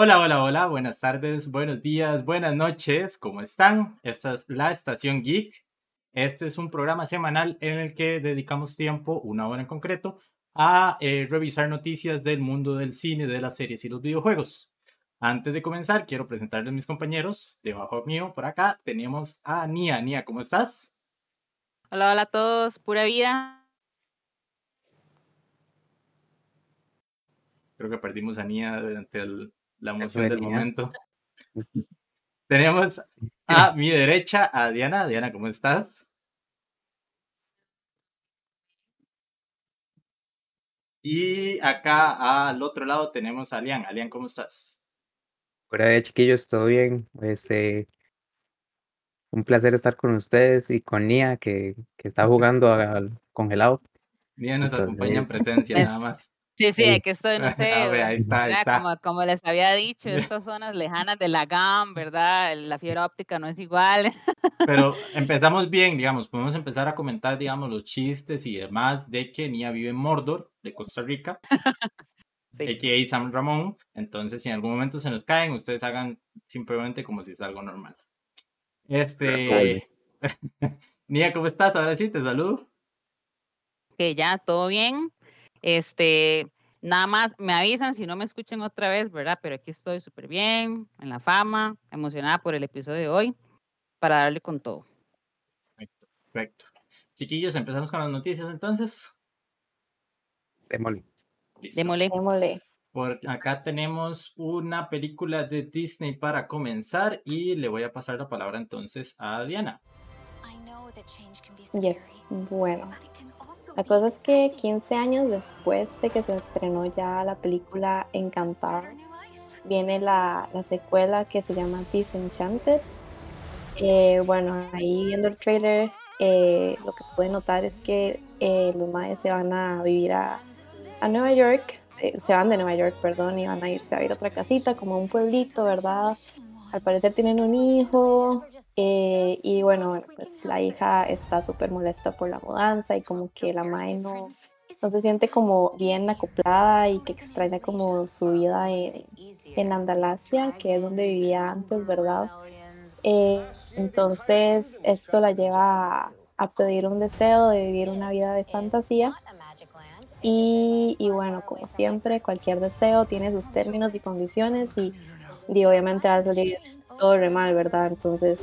Hola, hola, hola, buenas tardes, buenos días, buenas noches, ¿cómo están? Esta es la Estación Geek. Este es un programa semanal en el que dedicamos tiempo, una hora en concreto, a eh, revisar noticias del mundo del cine, de las series y los videojuegos. Antes de comenzar, quiero presentarles a mis compañeros. Debajo mío, por acá, tenemos a Nia. Nia, ¿cómo estás? Hola, hola a todos, pura vida. Creo que perdimos a Nia durante la emoción del momento. Tenemos a mi derecha a Diana. Diana, ¿cómo estás? Y acá al otro lado tenemos a Alian. Alian, ¿cómo estás? Hola, chiquillos, ¿todo bien? Este, un placer estar con ustedes y con Nia, que, que está jugando al congelado. Nia nos acompaña en presencia, nada más. Sí, sí, aquí estoy, no sé. ahí está, ahí está. Como, como, les había dicho, estas zonas lejanas de la GAM, ¿verdad? La fibra óptica no es igual. Pero empezamos bien, digamos, podemos empezar a comentar, digamos, los chistes y demás de que Nia vive en Mordor, de Costa Rica. sí. A.K.A. Sam Ramón. Entonces, si en algún momento se nos caen, ustedes hagan simplemente como si es algo normal. Este. Nia, ¿cómo estás? Ahora sí, te saludo. Que ya, todo bien. Este, nada más me avisan si no me escuchen otra vez, ¿verdad? Pero aquí estoy súper bien, en la fama, emocionada por el episodio de hoy, para darle con todo. Perfecto, perfecto. Chiquillos, empezamos con las noticias entonces. Démosle. Démosle. Démosle. Por acá tenemos una película de Disney para comenzar y le voy a pasar la palabra entonces a Diana. Yes, bueno. La cosa es que 15 años después de que se estrenó ya la película Encantar, viene la, la secuela que se llama Disenchanted. Eh, bueno, ahí viendo el trailer, eh, lo que puede notar es que eh, los madres se van a vivir a, Nueva York, se van de Nueva York, perdón, y van a irse a ir a otra casita, como un pueblito, ¿verdad? Al parecer tienen un hijo, eh, y bueno, pues la hija está súper molesta por la mudanza y como que la madre no, no, se siente como bien acoplada y que extraña como su vida en, en Andalasia, que es donde vivía antes, ¿verdad? Eh, entonces esto la lleva a, pedir un deseo de vivir una vida de fantasía. Y, y, bueno, como siempre, cualquier deseo tiene sus términos y condiciones y, y obviamente va a salir todo re mal, ¿verdad? Entonces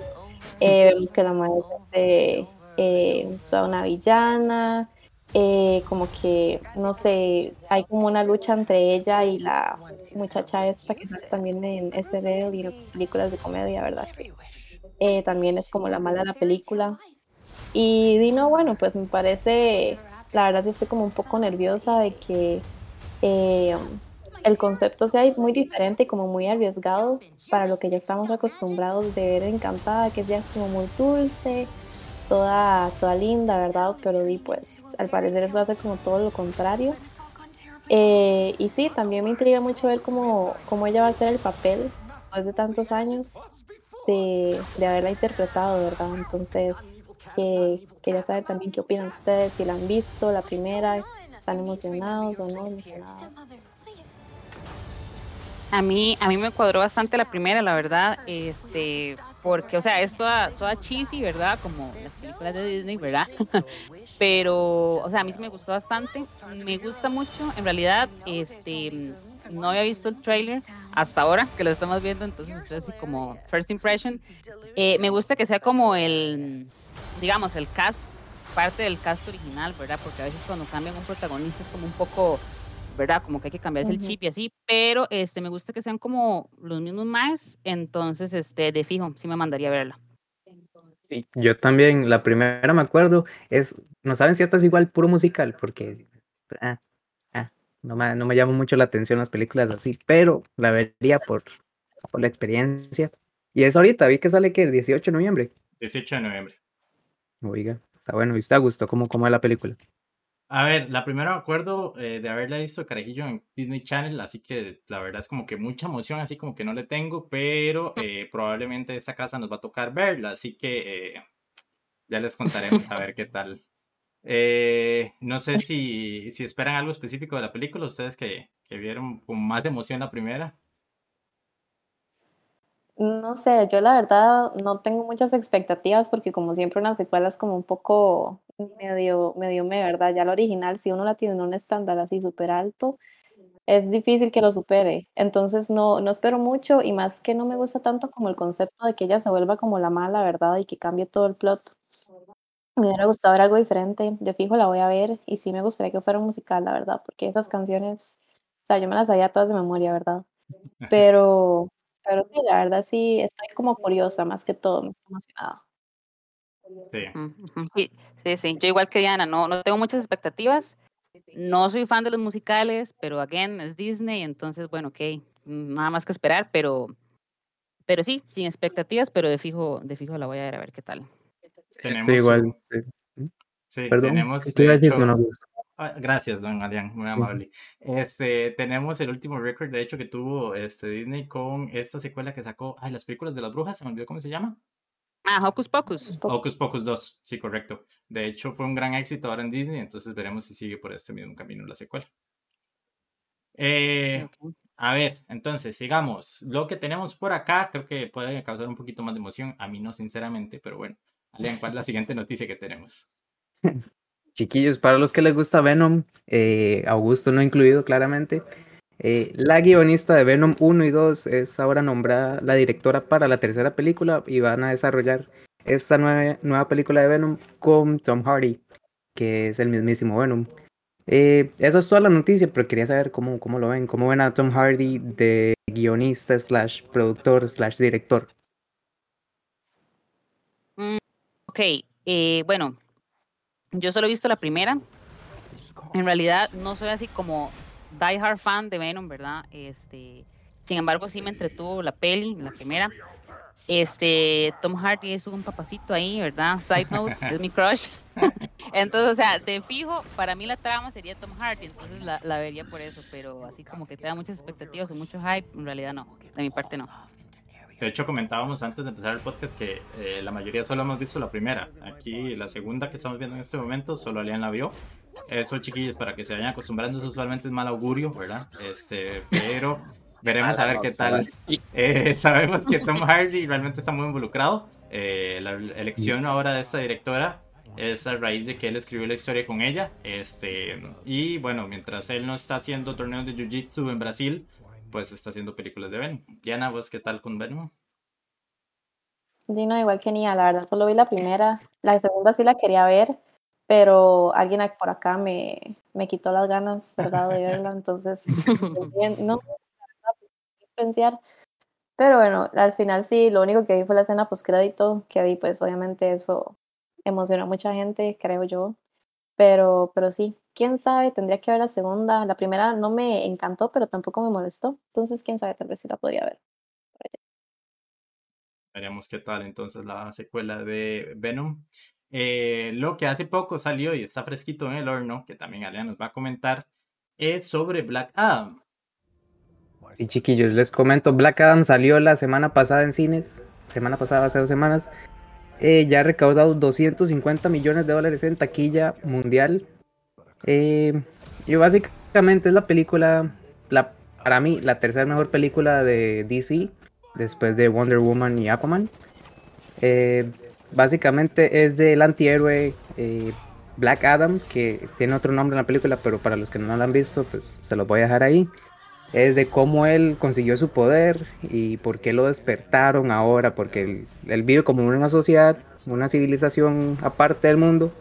eh, vemos que la madre es eh, toda una villana, eh, como que, no sé, hay como una lucha entre ella y la muchacha esta que sale también en SD y en películas de comedia, ¿verdad? También es como la mala de la película. Y Dino, bueno, pues me parece, la verdad estoy como un poco nerviosa de que el concepto sea muy diferente y como muy arriesgado para lo que ya estamos acostumbrados de ver Encantada, que ya es como muy dulce, toda, toda linda, ¿verdad? Pero di pues al parecer eso hace como todo lo contrario. Eh, y sí, también me intriga mucho ver cómo, cómo ella va a hacer el papel después de tantos años de, de haberla interpretado, ¿verdad? Entonces, eh, quería saber también qué opinan ustedes, si la han visto, la primera, están emocionados o no emocionados. A mí, a mí me cuadró bastante la primera, la verdad, este, porque, o sea, es toda, toda cheesy, ¿verdad? Como las películas de Disney, ¿verdad? Pero, o sea, a mí sí me gustó bastante. Me gusta mucho, en realidad, este, no había visto el trailer hasta ahora que lo estamos viendo, entonces es así como first impression. Eh, me gusta que sea como el, digamos, el cast, parte del cast original, ¿verdad? Porque a veces cuando cambian un protagonista es como un poco ¿verdad? Como que hay que cambiarse el chip y así, pero este, me gusta que sean como los mismos más, entonces, este, de fijo, sí me mandaría a verla. Sí, yo también, la primera me acuerdo, es, no saben si esta es igual puro musical, porque ah, ah, no, me, no me llama mucho la atención las películas así, pero la vería por, por la experiencia. Y es ahorita, vi que sale que el 18 de noviembre. 18 de noviembre. Oiga, está bueno, y está a gusto, ¿cómo, cómo es la película? A ver, la primera me acuerdo eh, de haberla visto carajillo en Disney Channel, así que la verdad es como que mucha emoción, así como que no le tengo, pero eh, probablemente esta casa nos va a tocar verla, así que eh, ya les contaremos a ver qué tal. no sé si, si esperan algo específico de la película, ustedes que, que vieron con más emoción la primera. No sé, yo la verdad no tengo muchas expectativas porque como siempre una secuela es como un poco medio, medio me, ¿verdad? Ya la original, si uno la tiene en un estándar así súper alto, es difícil que lo supere. Entonces no, no espero mucho y más que no me gusta tanto como el concepto de que ella se vuelva como la mala, ¿verdad? Y que cambie todo el plot. Me hubiera gustado ver algo diferente. De fijo la voy a ver y sí me gustaría que fuera un musical, la verdad, porque esas canciones, o sea, yo me las sabía todas de memoria, ¿verdad? Pero, pero sí, la verdad sí, estoy como curiosa más que todo, me estoy emocionada. Sí. sí, sí, Yo igual que Diana, no, no tengo muchas expectativas. No soy fan de los musicales, pero again, es Disney, entonces, bueno, ok, nada más que esperar, pero, pero sí, sin expectativas, pero de fijo, de fijo la voy a ver a ver qué tal. Tenemos sí, igual. Sí, Perdón, tenemos. De hecho, gracias, don Adrián, muy amable. Este, tenemos el último récord, de hecho, que tuvo este, Disney con esta secuela que sacó. Ay, las películas de las brujas, se me olvidó cómo se llama. Ah, Hocus Pocus. Hocus Pocus 2, sí, correcto. De hecho, fue un gran éxito ahora en Disney, entonces veremos si sigue por este mismo camino la secuela. Eh, a ver, entonces, sigamos. Lo que tenemos por acá creo que puede causar un poquito más de emoción. A mí no, sinceramente, pero bueno. Alean, ¿cuál es la siguiente noticia que tenemos? Chiquillos, para los que les gusta Venom, eh, Augusto no incluido claramente, eh, la guionista de Venom 1 y 2 es ahora nombrada la directora para la tercera película y van a desarrollar esta nueva, nueva película de Venom con Tom Hardy, que es el mismísimo Venom. Eh, esa es toda la noticia, pero quería saber cómo, cómo lo ven, cómo ven a Tom Hardy de guionista slash productor slash director. Mm, ok, bueno, yo solo he visto la primera. En realidad no soy así como die hard fan de Venom, ¿verdad? Este, sin embargo, sí me entretuvo la peli, la primera. Este, Tom Hardy es un papacito ahí, ¿verdad? Side note, es mi crush. entonces, o sea, de fijo, para mí la trama sería Tom Hardy, entonces la, la vería por eso, pero así como que te da muchas expectativas y mucho hype, en realidad no, de mi parte no. De hecho, comentábamos antes de empezar el podcast que eh, la mayoría solo hemos visto la primera. Aquí, la segunda que estamos viendo en este momento, solo Alian la vio. Eso, chiquillos, para que se vayan acostumbrando, eso usualmente es mal augurio, ¿verdad? Este, pero veremos a ver qué tal. Eh, sabemos que Tom Hardy realmente está muy involucrado. Eh, la elección ahora de esta directora es a raíz de que él escribió la historia con ella. Este, y bueno, mientras él no está haciendo torneos de Jiu-Jitsu en Brasil, pues está haciendo películas de Venom. Diana, ¿vos qué tal con Venom? Dino, igual que Nia, la verdad, solo vi la primera. La segunda sí la quería ver, pero alguien por acá me, me quitó las ganas, ¿verdad?, de verla. Entonces, no, pensar. Pero bueno, al final sí, lo único que vi fue la escena post crédito, que ahí pues obviamente eso emocionó a mucha gente, creo yo. Pero, pero sí, quién sabe, tendría que ver la segunda. La primera no me encantó, pero tampoco me molestó. Entonces, quién sabe, tal vez sí la podría ver. Veremos qué tal entonces la secuela de Venom. Eh, lo que hace poco salió y está fresquito en el horno, que también Alea nos va a comentar, es sobre Black Adam. Sí, chiquillos, les comento, Black Adam salió la semana pasada en cines, semana pasada, hace dos semanas, eh, ya ha recaudado 250 millones de dólares en taquilla mundial. Eh, y básicamente es la película, la, para mí, la tercera mejor película de DC, después de Wonder Woman y Aquaman. Eh, básicamente es del antihéroe Black Adam, que tiene otro nombre en la película, pero para los que no la han visto, pues se los voy a dejar ahí es de cómo él consiguió su poder y por qué lo despertaron ahora, porque él, vive como una sociedad, una civilización aparte del mundo,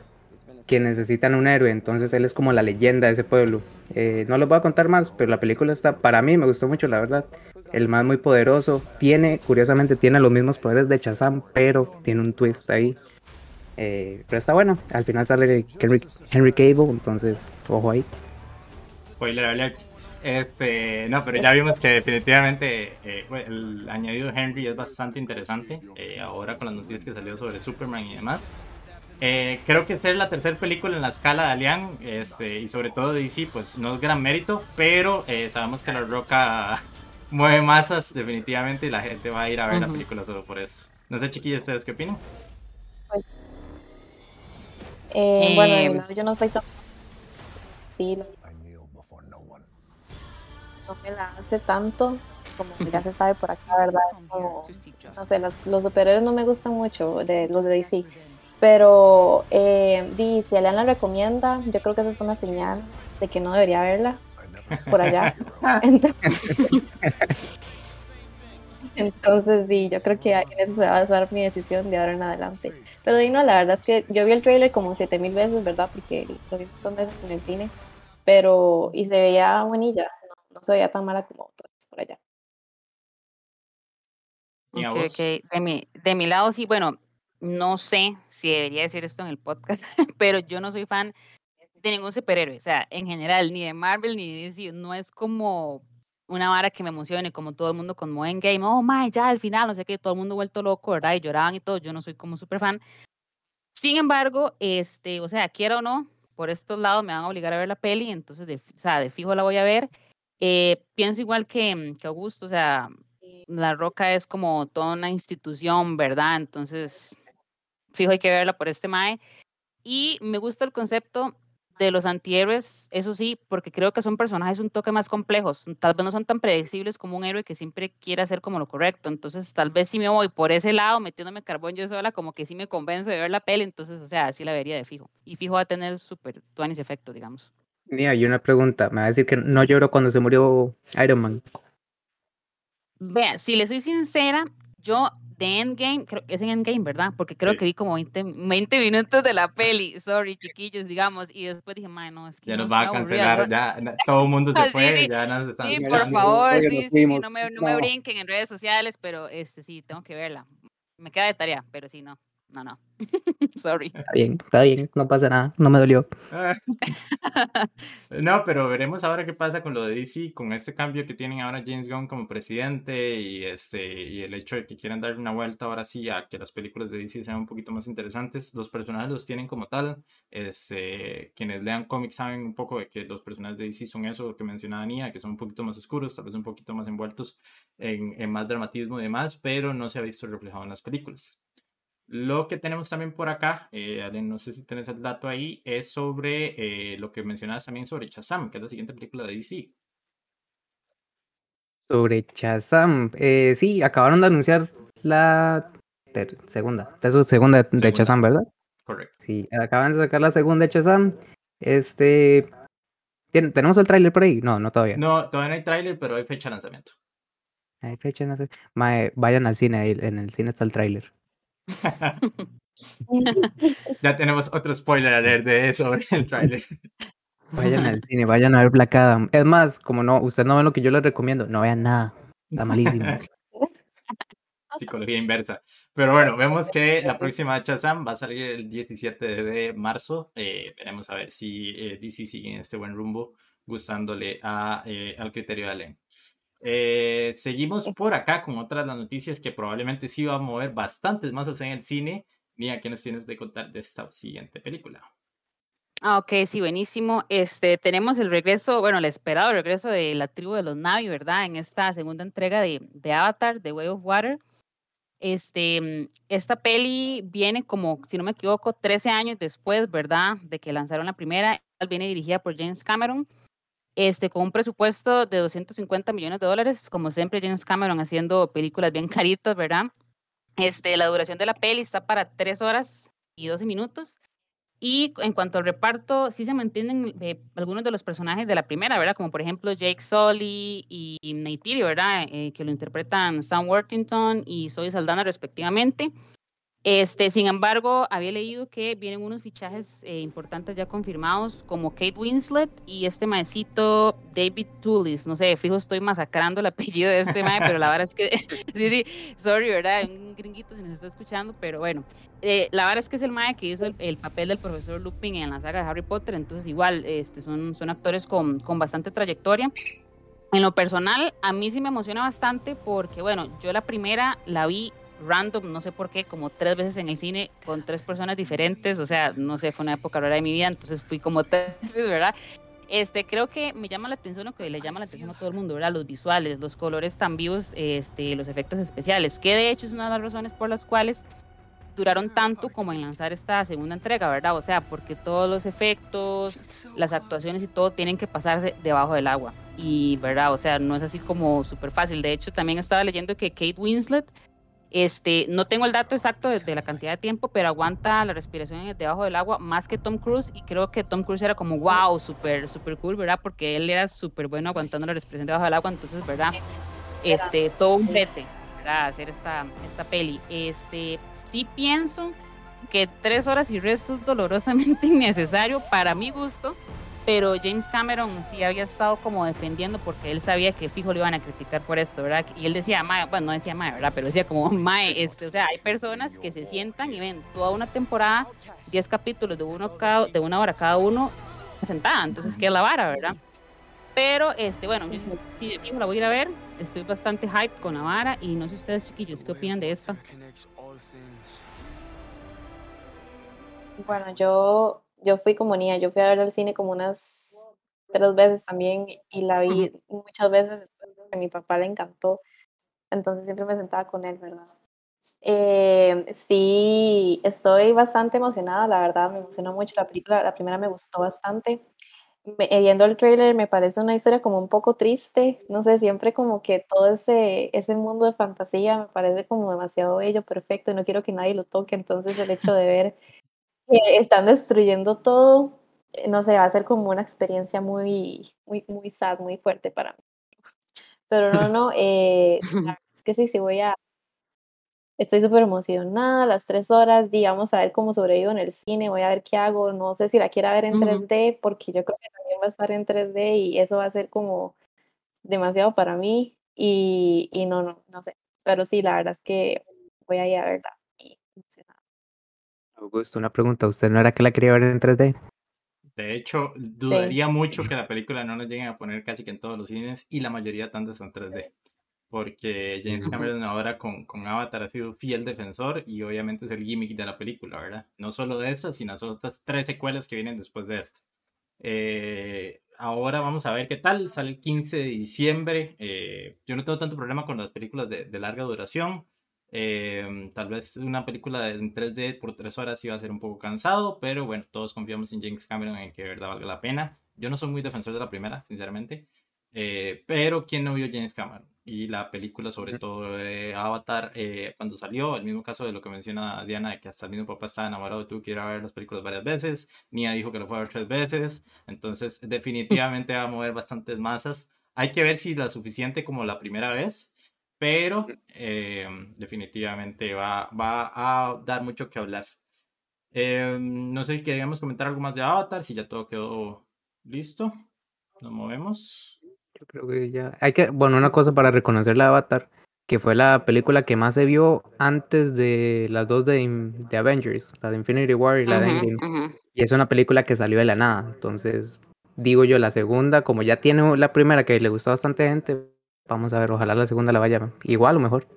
que necesitan un héroe, entonces él es como la leyenda de ese pueblo. Eh, no les voy a contar más, pero la película está, para mí me gustó mucho, la verdad. El más muy poderoso, tiene, curiosamente, tiene los mismos poderes de Shazam, pero tiene un twist ahí. Eh, pero está bueno, al final sale Henry, Henry Cable, entonces, ojo ahí. Spoiler alert. Este, no, pero ya vimos que definitivamente eh, el añadido Henry es bastante interesante. Eh, ahora con las noticias que salió sobre Superman y demás. Eh, creo que ser la tercera película en la escala de Alien este, y sobre todo DC, pues no es gran mérito, pero sabemos que La Roca mueve masas definitivamente y la gente va a ir a ver la película solo por eso. No sé, chiquillos, ¿ustedes qué opinan? bueno, yo no soy tan... Sí, no me la hace tanto. como ya se sabe por acá, ¿verdad? Como, no sé, los superhéroes no me gustan mucho, de los de DC. Pero eh, si Elian la recomienda, yo creo que eso es una señal de que no debería verla por allá. Entonces, sí, yo creo que en eso se va a basar mi decisión de ahora en adelante. Pero Dino, la verdad es que yo vi el trailer como siete mil veces, ¿verdad? Porque lo vi un montón de veces en el cine. Pero, y se veía buenilla, no, se veía tan mala como otras por allá. Okay, De, mi, de mi lado, sí, bueno, no sé si debería decir esto en el podcast, pero yo no soy fan de ningún superhéroe, o sea, en general, ni de Marvel ni de DC, no es como una vara que me emocione, como todo el mundo con Endgame, oh my, ya al final, no sé qué, todo el mundo vuelto loco, ¿verdad? Y lloraban y todo, yo no soy como súper fan. Sin embargo, este, o sea, quiera o no, por estos lados me van a obligar a ver la peli, entonces, de, o sea, de fijo la voy a ver. Eh, pienso igual que, que Augusto, o sea, La Roca es como toda una institución, ¿verdad? Entonces, fijo hay que verla por este mae. Y me gusta el concepto de los antihéroes, eso sí, porque creo que son personajes un toque más complejos. Tal vez no son tan predecibles como un héroe que siempre quiere hacer como lo correcto. Entonces, tal vez si me voy por ese lado, metiéndome carbón yo sola, como que sí me convence de ver la peli. Entonces, o sea, así la vería de fijo. Y fijo va a tener súper tuanis efecto, digamos. Mira, hay una pregunta. Me va a decir que no lloró cuando se murió Iron Man. Vea, si le soy sincera, yo de Endgame, creo que es en Endgame, ¿verdad? Porque creo que vi como 20, 20, minutos de la peli, sorry, chiquillos, digamos, y después dije, no, es que. Ya nos va a cancelar, ya todo el mundo se fue, sí, ya nos Sí, por favor, sí, sí, no me, no me brinquen en redes sociales, pero este sí, tengo que verla. Me queda de tarea, pero sí, no. No, no. Sorry. Está bien, está bien, no pasa nada, no me dolió. no, pero veremos ahora qué pasa con lo de DC, con este cambio que tienen ahora James Gunn como presidente y, este, y el hecho de que quieran dar una vuelta ahora sí a que las películas de DC sean un poquito más interesantes. Los personajes los tienen como tal. Este, quienes lean cómics saben un poco de que los personajes de DC son eso que mencionaba Nia, que son un poquito más oscuros, tal vez un poquito más envueltos en, en más dramatismo y demás, pero no se ha visto reflejado en las películas. Lo que tenemos también por acá, eh, no sé si tienes el dato ahí, es sobre eh, lo que mencionabas también sobre Shazam, que es la siguiente película de DC. Sobre Shazam, eh, sí, acabaron de anunciar la segunda, de segunda, de Shazam, ¿verdad? Correcto. Sí, acaban de sacar la segunda de Shazam. Este, ¿tenemos el tráiler por ahí? No, no todavía. No, todavía no hay tráiler, pero hay fecha de lanzamiento. Hay fecha de lanzamiento. vayan al cine, en el cine está el tráiler. ya tenemos otro spoiler a leer de eso sobre el trailer. Vayan al cine, vayan a ver Black Adam. Es más, como no, usted no ve lo que yo les recomiendo, no vean nada. Está malísimo. Psicología inversa. Pero bueno, vemos que la próxima Shazam va a salir el 17 de marzo. Eh, veremos a ver si eh, DC sigue en este buen rumbo, gustándole a, eh, al criterio de Allen. Eh, seguimos por acá con otras las noticias que probablemente sí va a mover bastantes masas en el cine. Nia, ¿qué nos tienes de contar de esta siguiente película? Ah, ok, sí, buenísimo. Este, tenemos el regreso, bueno, el esperado regreso de la tribu de los Navi, ¿verdad? En esta segunda entrega de, de Avatar, The Way of Water. Este, esta peli viene como, si no me equivoco, 13 años después, ¿verdad? De que lanzaron la primera. Viene dirigida por James Cameron este, con un presupuesto de 250 millones de dólares, como siempre James Cameron haciendo películas bien caritas, ¿verdad? Este, la duración de la peli está para 3 horas y 12 minutos. Y en cuanto al reparto, sí se mantienen eh, algunos de los personajes de la primera, ¿verdad? Como por ejemplo Jake Sully y Neytiri, ¿verdad? Eh, que lo interpretan Sam Worthington y Zoe Saldana respectivamente. Este, sin embargo, había leído que vienen unos fichajes eh, importantes ya confirmados, como Kate Winslet y este maecito David Tullis. No sé, fijo, estoy masacrando el apellido de este mae, pero la verdad es que, sí, sí, sorry, ¿verdad? Un gringuito si nos está escuchando, pero bueno, eh, la verdad es que es el mae que hizo el, papel del profesor Lupin en la saga de Harry Potter, entonces igual, este, son, son actores con, con bastante trayectoria. En lo personal, a mí sí me emociona bastante porque, bueno, yo la primera la vi random, no sé por qué, como tres veces en el cine con tres personas diferentes, o sea, no sé, fue una época rara de mi vida, entonces fui como tres veces, ¿verdad? Este, creo que me llama la atención lo que le llama la atención a todo el mundo, ¿verdad? Los visuales, los colores tan vivos, este, los efectos especiales, que de hecho es una de las razones por las cuales duraron tanto como en lanzar esta segunda entrega, ¿verdad? O sea, porque todos los efectos, las actuaciones y todo tienen que pasarse debajo del agua. y, ¿verdad? O sea, no es así como súper fácil. De hecho, también estaba leyendo que Kate Winslet, este, no tengo el dato exacto de, la cantidad de tiempo, pero aguanta la respiración debajo del agua más que Tom Cruise y creo que Tom Cruise era como, wow, súper, súper cool, ¿verdad? Porque él era súper bueno aguantando la respiración debajo del agua, entonces, ¿verdad? Este, todo un rete, ¿verdad? Hacer esta, esta peli. Este, sí pienso que tres horas y resto es dolorosamente innecesario para mi gusto, pero James Cameron sí había estado como defendiendo porque él sabía que fijo le iban a criticar por esto, ¿verdad? Y él decía, mae, bueno, no decía mae, ¿verdad? Pero decía como, mae, este, o sea, hay personas que se sientan y ven toda una temporada, 10 capítulos de, uno cada, de una hora cada uno sentada, entonces, ¿qué es la vara, verdad? Pero, este, bueno, yo sí, de fijo la voy a ir a ver, estoy bastante hyped con la vara y no sé ustedes, chiquillos, ¿qué opinan de esta? Bueno, yo yo fui como niña, yo fui a ver el cine como unas tres veces también y la vi muchas veces después a mi papá le encantó, entonces siempre me sentaba con él, ¿verdad? Eh, sí, estoy bastante emocionada, la verdad, me emocionó mucho la película, la primera me gustó bastante. Eh, viendo el trailer me parece una historia como un poco triste, no sé, siempre como que todo ese, ese mundo de fantasía me parece como demasiado bello, perfecto, y no quiero que nadie lo toque, entonces el hecho de ver están destruyendo todo, eh, no sé, va a ser como una experiencia muy, muy, muy sad, muy fuerte para mí. Pero no, no, eh, es que sí, sí voy a, estoy súper emocionada, las tres horas, digamos, a ver cómo sobrevivo en el cine, voy a ver qué hago, no sé si la quiero ver en 3D, porque yo creo que también va a estar en 3D y eso va a ser como demasiado para mí y, y no, no, no sé, pero sí, la verdad es que voy a ir a verla y emocionada. Augusto, una pregunta. ¿Usted no era que la quería ver en 3D? De hecho, dudaría mucho que la película no nos lleguen a poner casi que en todos los cines y la mayoría tanto son 3D. Porque James Cameron ahora con, con Avatar ha sido fiel defensor y obviamente es el gimmick de la película, ¿verdad? No solo de esa, sino de otras tres secuelas que vienen después de esta. Eh, ahora vamos a ver qué tal. Sale el 15 de diciembre. Eh, yo no tengo tanto problema con las películas de, de larga duración. Em, tal vez una película en 3D por tres horas iba a ser un poco cansado, pero bueno, todos confiamos en James Cameron en que de verdad valga la pena. Yo no soy muy defensor de la primera, sinceramente, eh, pero ¿quién no vio James Cameron? Y la película, sobre todo de Avatar, eh, cuando salió, el mismo caso de lo que menciona Diana, de que hasta el mismo papá estaba enamorado de tú, quiere ver las películas varias veces, Nia dijo que lo fue a ver tres veces, entonces definitivamente va a mover bastantes masas. Hay que ver si la suficiente como la primera vez, pero eh, definitivamente va, va a dar mucho que hablar. Eh, no sé si queríamos comentar algo más de Avatar, si ya todo quedó listo. Nos movemos. Yo creo que ya. Hay que, bueno, una cosa para reconocer la Avatar, que fue la película que más se vio antes de las dos de, de Avengers, la de Infinity War y la de Endgame. Y es una película que salió de la nada. Entonces, digo yo, la segunda, como ya tiene la primera que le gustó a bastante gente, Vamos a ver, ojalá la segunda la vaya igual o mejor.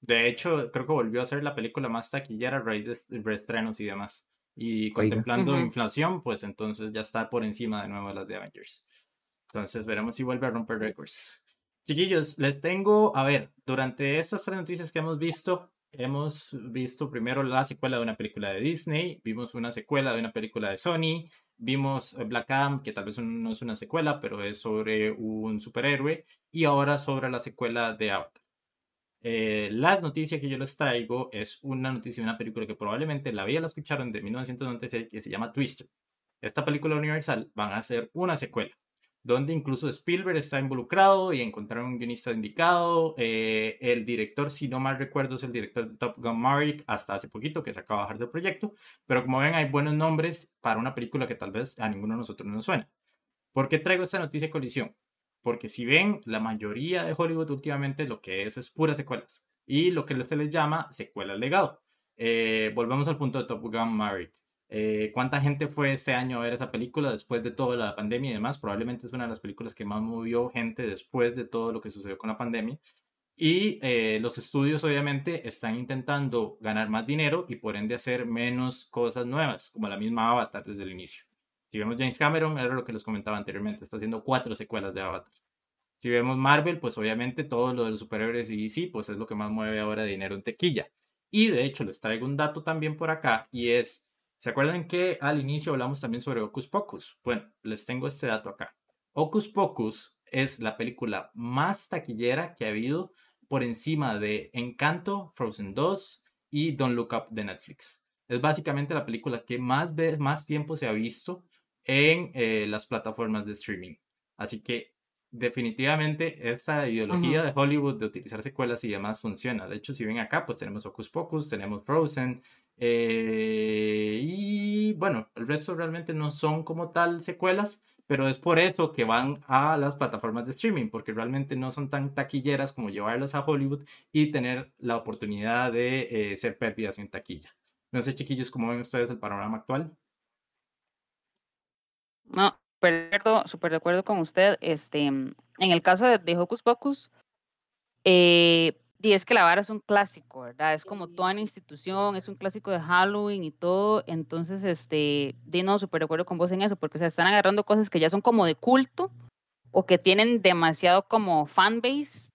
De hecho, creo que volvió a ser la película más taquillera a raíz de reestrenos y demás. Y contemplando inflación, pues entonces ya está por encima de nuevo de las de Avengers. Entonces veremos si vuelve a romper récords. Chiquillos, les tengo, a ver, durante estas tres noticias que hemos visto, hemos visto primero la secuela de una película de Disney, vimos una secuela de una película de Sony, vimos eh, Black Adam, que tal vez no es una secuela, pero es sobre un superhéroe, y ahora sobre la secuela de Avatar. Eh, la noticia que yo les traigo es una noticia de una película que probablemente la había la escucharon de 1996 que se llama Twister. Esta película universal van a ser una secuela donde incluso Spielberg está involucrado y encontraron un guionista indicado. Eh, el director, si no mal recuerdo, es el director de Top Gun Maverick hasta hace poquito que se acaba de bajar del proyecto. Pero como ven, hay buenos nombres para una película que tal vez a ninguno de nosotros nos suena. ¿Por qué traigo esta noticia de colisión? Porque si ven, la mayoría de Hollywood últimamente lo que es es puras secuelas. Y lo que se les llama secuelas legado. Eh, volvemos al punto de Top Gun Maverick. Eh, ¿Cuánta gente fue este año a ver esa película después de toda la pandemia y demás? Probablemente es una de las películas que más movió gente después de todo lo que sucedió con la pandemia. Y eh, los estudios obviamente están intentando ganar más dinero y por ende hacer menos cosas nuevas, como la misma Avatar desde el inicio. Si vemos James Cameron, era lo que les comentaba anteriormente, está haciendo cuatro secuelas de Avatar. Si vemos Marvel, pues obviamente todo lo de los superhéroes y DC, pues es lo que más mueve ahora dinero en tequilla. Y de hecho les traigo un dato también por acá y es ¿Se acuerdan que al inicio hablamos también sobre Ocus Pocus? Bueno, les tengo este dato acá. Ocus Pocus es la película más taquillera que ha habido por encima de Encanto, Frozen 2 y Don't Look Up de Netflix. Es básicamente la película que más, más tiempo se ha visto en eh, las plataformas de streaming. Así que definitivamente esta ideología de Hollywood de utilizar secuelas y demás funciona. De hecho, si ven acá, pues tenemos Hocus Pocus, tenemos Frozen, eh, y bueno, el resto realmente no son como tal secuelas, pero es por eso que van a las plataformas de streaming, porque realmente no son tan taquilleras como llevarlas a Hollywood y tener la oportunidad de eh, ser pérdidas en taquilla. No sé, chiquillos, ¿cómo ven ustedes el panorama actual? No, súper de acuerdo con usted. Este, en el caso de, de Hocus Pocus, eh, y es que la vara es un clásico, ¿verdad? Es como toda una institución, es un clásico de Halloween y todo. Entonces, este, de no, súper de acuerdo con vos en eso, porque se están agarrando cosas que ya son como de culto o que tienen demasiado como fanbase.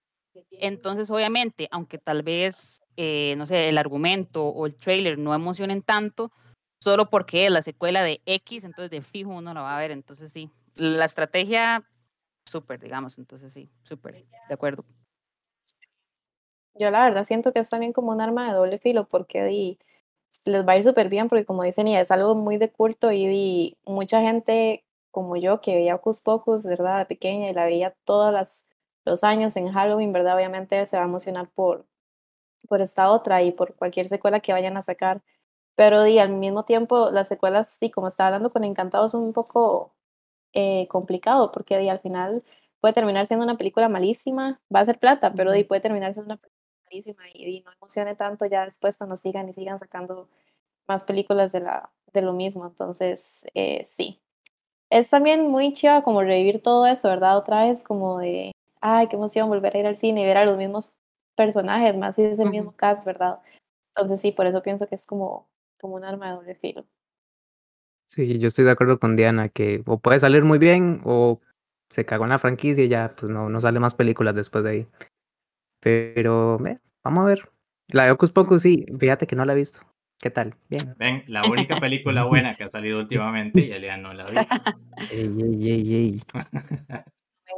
Entonces, obviamente, aunque tal vez, eh, no sé, el argumento o el trailer no emocionen tanto, solo porque es la secuela de X, entonces de fijo uno la va a ver. Entonces, sí, la estrategia, súper, digamos, entonces sí, súper, de acuerdo. Yo la verdad siento que es también como un arma de doble filo porque di, les va a ir súper bien porque como dicen, y es algo muy de culto y di, mucha gente como yo que veía Ocus Pocus, ¿verdad? De pequeña y la veía todos los años en Halloween, ¿verdad? Obviamente se va a emocionar por, por esta otra y por cualquier secuela que vayan a sacar. Pero di, al mismo tiempo, las secuelas, sí, como estaba hablando con Encantados, son un poco eh, complicado porque di, al final puede terminar siendo una película malísima, va a ser plata, pero di, puede terminar siendo una película y, no emocione tanto ya después cuando sigan y sigan sacando más películas de, la, de lo mismo. Entonces, eh, sí. Es también muy chiva como revivir todo eso, ¿verdad? Otra vez como de, ay, qué emoción volver a ir al cine y ver a los mismos personajes, más si es el mismo cast, ¿verdad? Entonces sí, por eso pienso que es como, como un arma de doble filo. Sí, yo estoy de acuerdo con Diana, que o puede salir muy bien o se cagó en la franquicia y ya pues no, no sale más películas después de ahí. Pero vamos a ver. La de Ocus Pocus, sí, fíjate que no la he visto. ¿Qué tal? Bien. Ven, la única película buena que ha salido últimamente y Elia no la ha visto. Ey, ey, ey, ey.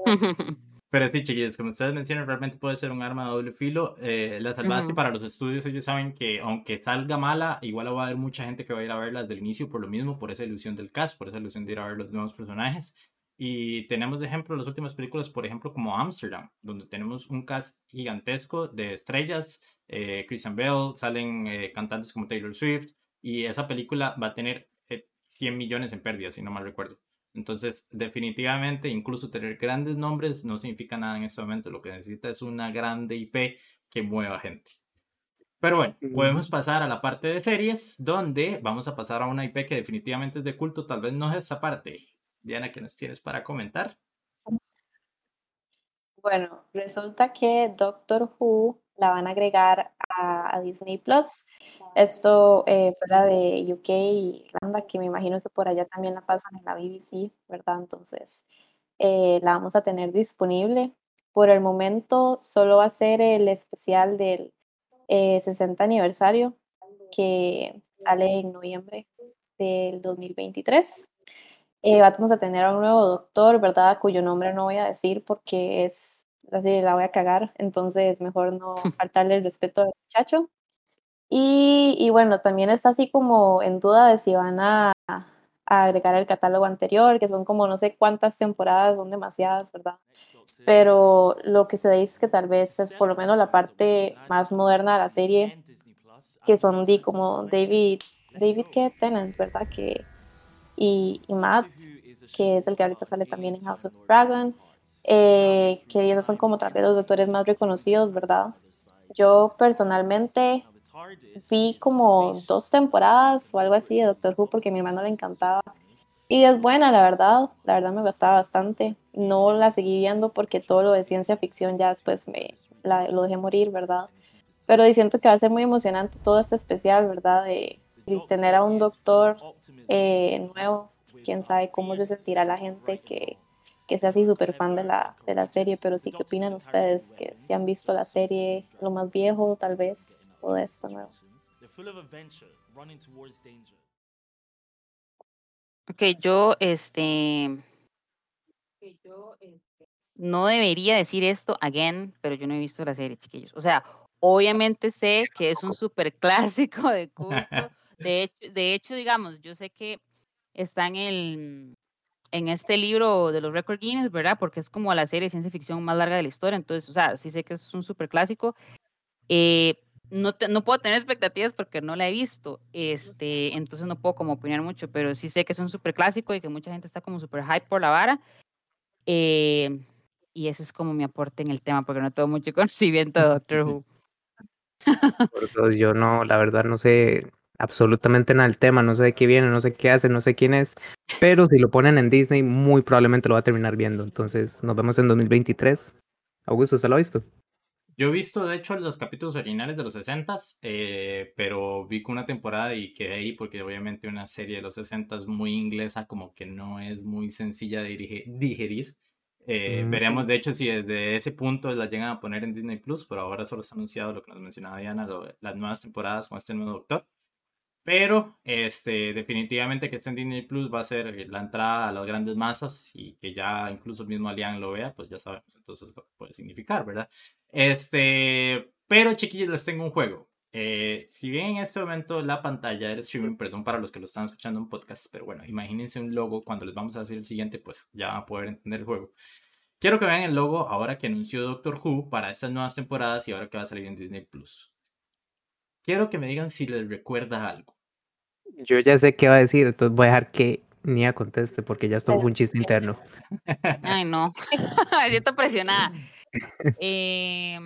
Pero sí, chiquillos, como ustedes mencionan, realmente puede ser un arma de doble filo. Eh, la salvada es que para los estudios ellos saben que aunque salga mala, igual va a haber mucha gente que va a ir a verla desde el inicio por lo mismo, por esa ilusión del cast, por esa ilusión de ir a ver los nuevos personajes. Y tenemos de ejemplo las últimas películas, por ejemplo, como Amsterdam, donde tenemos un cast gigantesco de estrellas. Eh, Christian Bell, salen eh, cantantes como Taylor Swift, y esa película va a tener 100 eh, millones en pérdidas, si no mal recuerdo. Entonces, definitivamente, incluso tener grandes nombres no significa nada en este momento. Lo que necesita es una grande IP que mueva gente. Pero bueno, podemos pasar a la parte de series, donde vamos a pasar a una IP que definitivamente es de culto, tal vez no es esa parte. Diana, ¿qué nos tienes para comentar? Bueno, resulta que Doctor Who la van a agregar a, Disney Plus. Esto eh, fuera de UK y Irlanda, que me imagino que por allá también la pasan en la BBC, ¿verdad? Entonces, eh, la vamos a tener disponible. Por el momento, solo va a ser el especial del 60 eh, aniversario que sale en noviembre del 2023. Eh, vamos a tener a un nuevo doctor, ¿verdad? Cuyo nombre no voy a decir porque es, así la voy a cagar, entonces mejor no faltarle el respeto al muchacho. Y, y, bueno, también está así como en duda de si van a, a, agregar el catálogo anterior, que son como no sé cuántas temporadas, son demasiadas, ¿verdad? Pero lo que se dice es que tal vez es por lo menos la parte más moderna de la serie, que son de como David, David K. Tennant, ¿verdad? Que y, Matt, que es el que ahorita sale también en House of Dragon, eh, que esos son como tal vez los doctores más reconocidos, ¿verdad? Yo personalmente vi como dos temporadas o algo así de Doctor Who porque a mi hermano le encantaba. Y es buena, la verdad, la verdad me gustaba bastante. No la seguí viendo porque todo lo de ciencia ficción ya después me lo dejé morir, ¿verdad? Pero siento que va a ser muy emocionante todo este especial, ¿verdad? De, y tener a un doctor eh, nuevo, quién sabe cómo se sentirá la gente que, que sea así súper fan de la, de la serie, pero sí, ¿qué opinan ustedes? Que si han visto la serie, lo más viejo tal vez, o de esto nuevo. Ok, yo, este... no debería decir esto again, pero yo no he visto la serie, chiquillos. O sea, obviamente sé que es un súper clásico de culto. De hecho, digamos, yo sé que está en en este libro de los Record Guinness, ¿verdad? Porque es como la serie de ciencia ficción más larga de la historia. Entonces, o sea, sí sé que es un súper clásico. Eh, no, no puedo tener expectativas porque no la he visto, este, entonces no puedo como opinar mucho, pero sí sé que es un súper clásico y que mucha gente está como súper hype por la vara. Eh, y ese es como mi aporte en el tema, porque no tengo mucho conocimiento de Doctor. Por yo no, la verdad no sé absolutamente nada del tema, no sé de qué viene, no sé qué hace, no sé quién es, pero si lo ponen en Disney muy probablemente lo va a terminar viendo, entonces nos vemos en 2023. Augusto, ¿usted lo ha visto? Yo he visto, de hecho, los capítulos originales de los 60 eh, pero vi una temporada y quedé ahí porque obviamente una serie de los 60 muy inglesa, como que no es muy sencilla de digerir. Eh, mm, veremos, de hecho, si desde ese punto la llegan a poner en Disney Plus, pero ahora solo está anunciado lo que nos mencionaba Diana, las nuevas temporadas con este nuevo doctor. Pero este, definitivamente que esté en Disney Plus va a ser la entrada a las grandes masas y que ya incluso el mismo Alian lo vea, pues ya sabemos entonces lo que puede significar, ¿verdad? Este, pero chiquillos, les tengo un juego. Eh, si bien en este momento la pantalla del streaming, perdón para los que lo están escuchando en podcast, pero bueno, imagínense un logo cuando les vamos a decir el siguiente, pues ya van a poder entender el juego. Quiero que vean el logo ahora que anunció Doctor Who para estas nuevas temporadas y ahora que va a salir en Disney Plus. Quiero que me digan si les recuerda algo. Yo ya sé qué va a decir, entonces voy a dejar que Nia conteste porque ya esto fue un chiste interno. Ay, no. Siento presionada. Eh,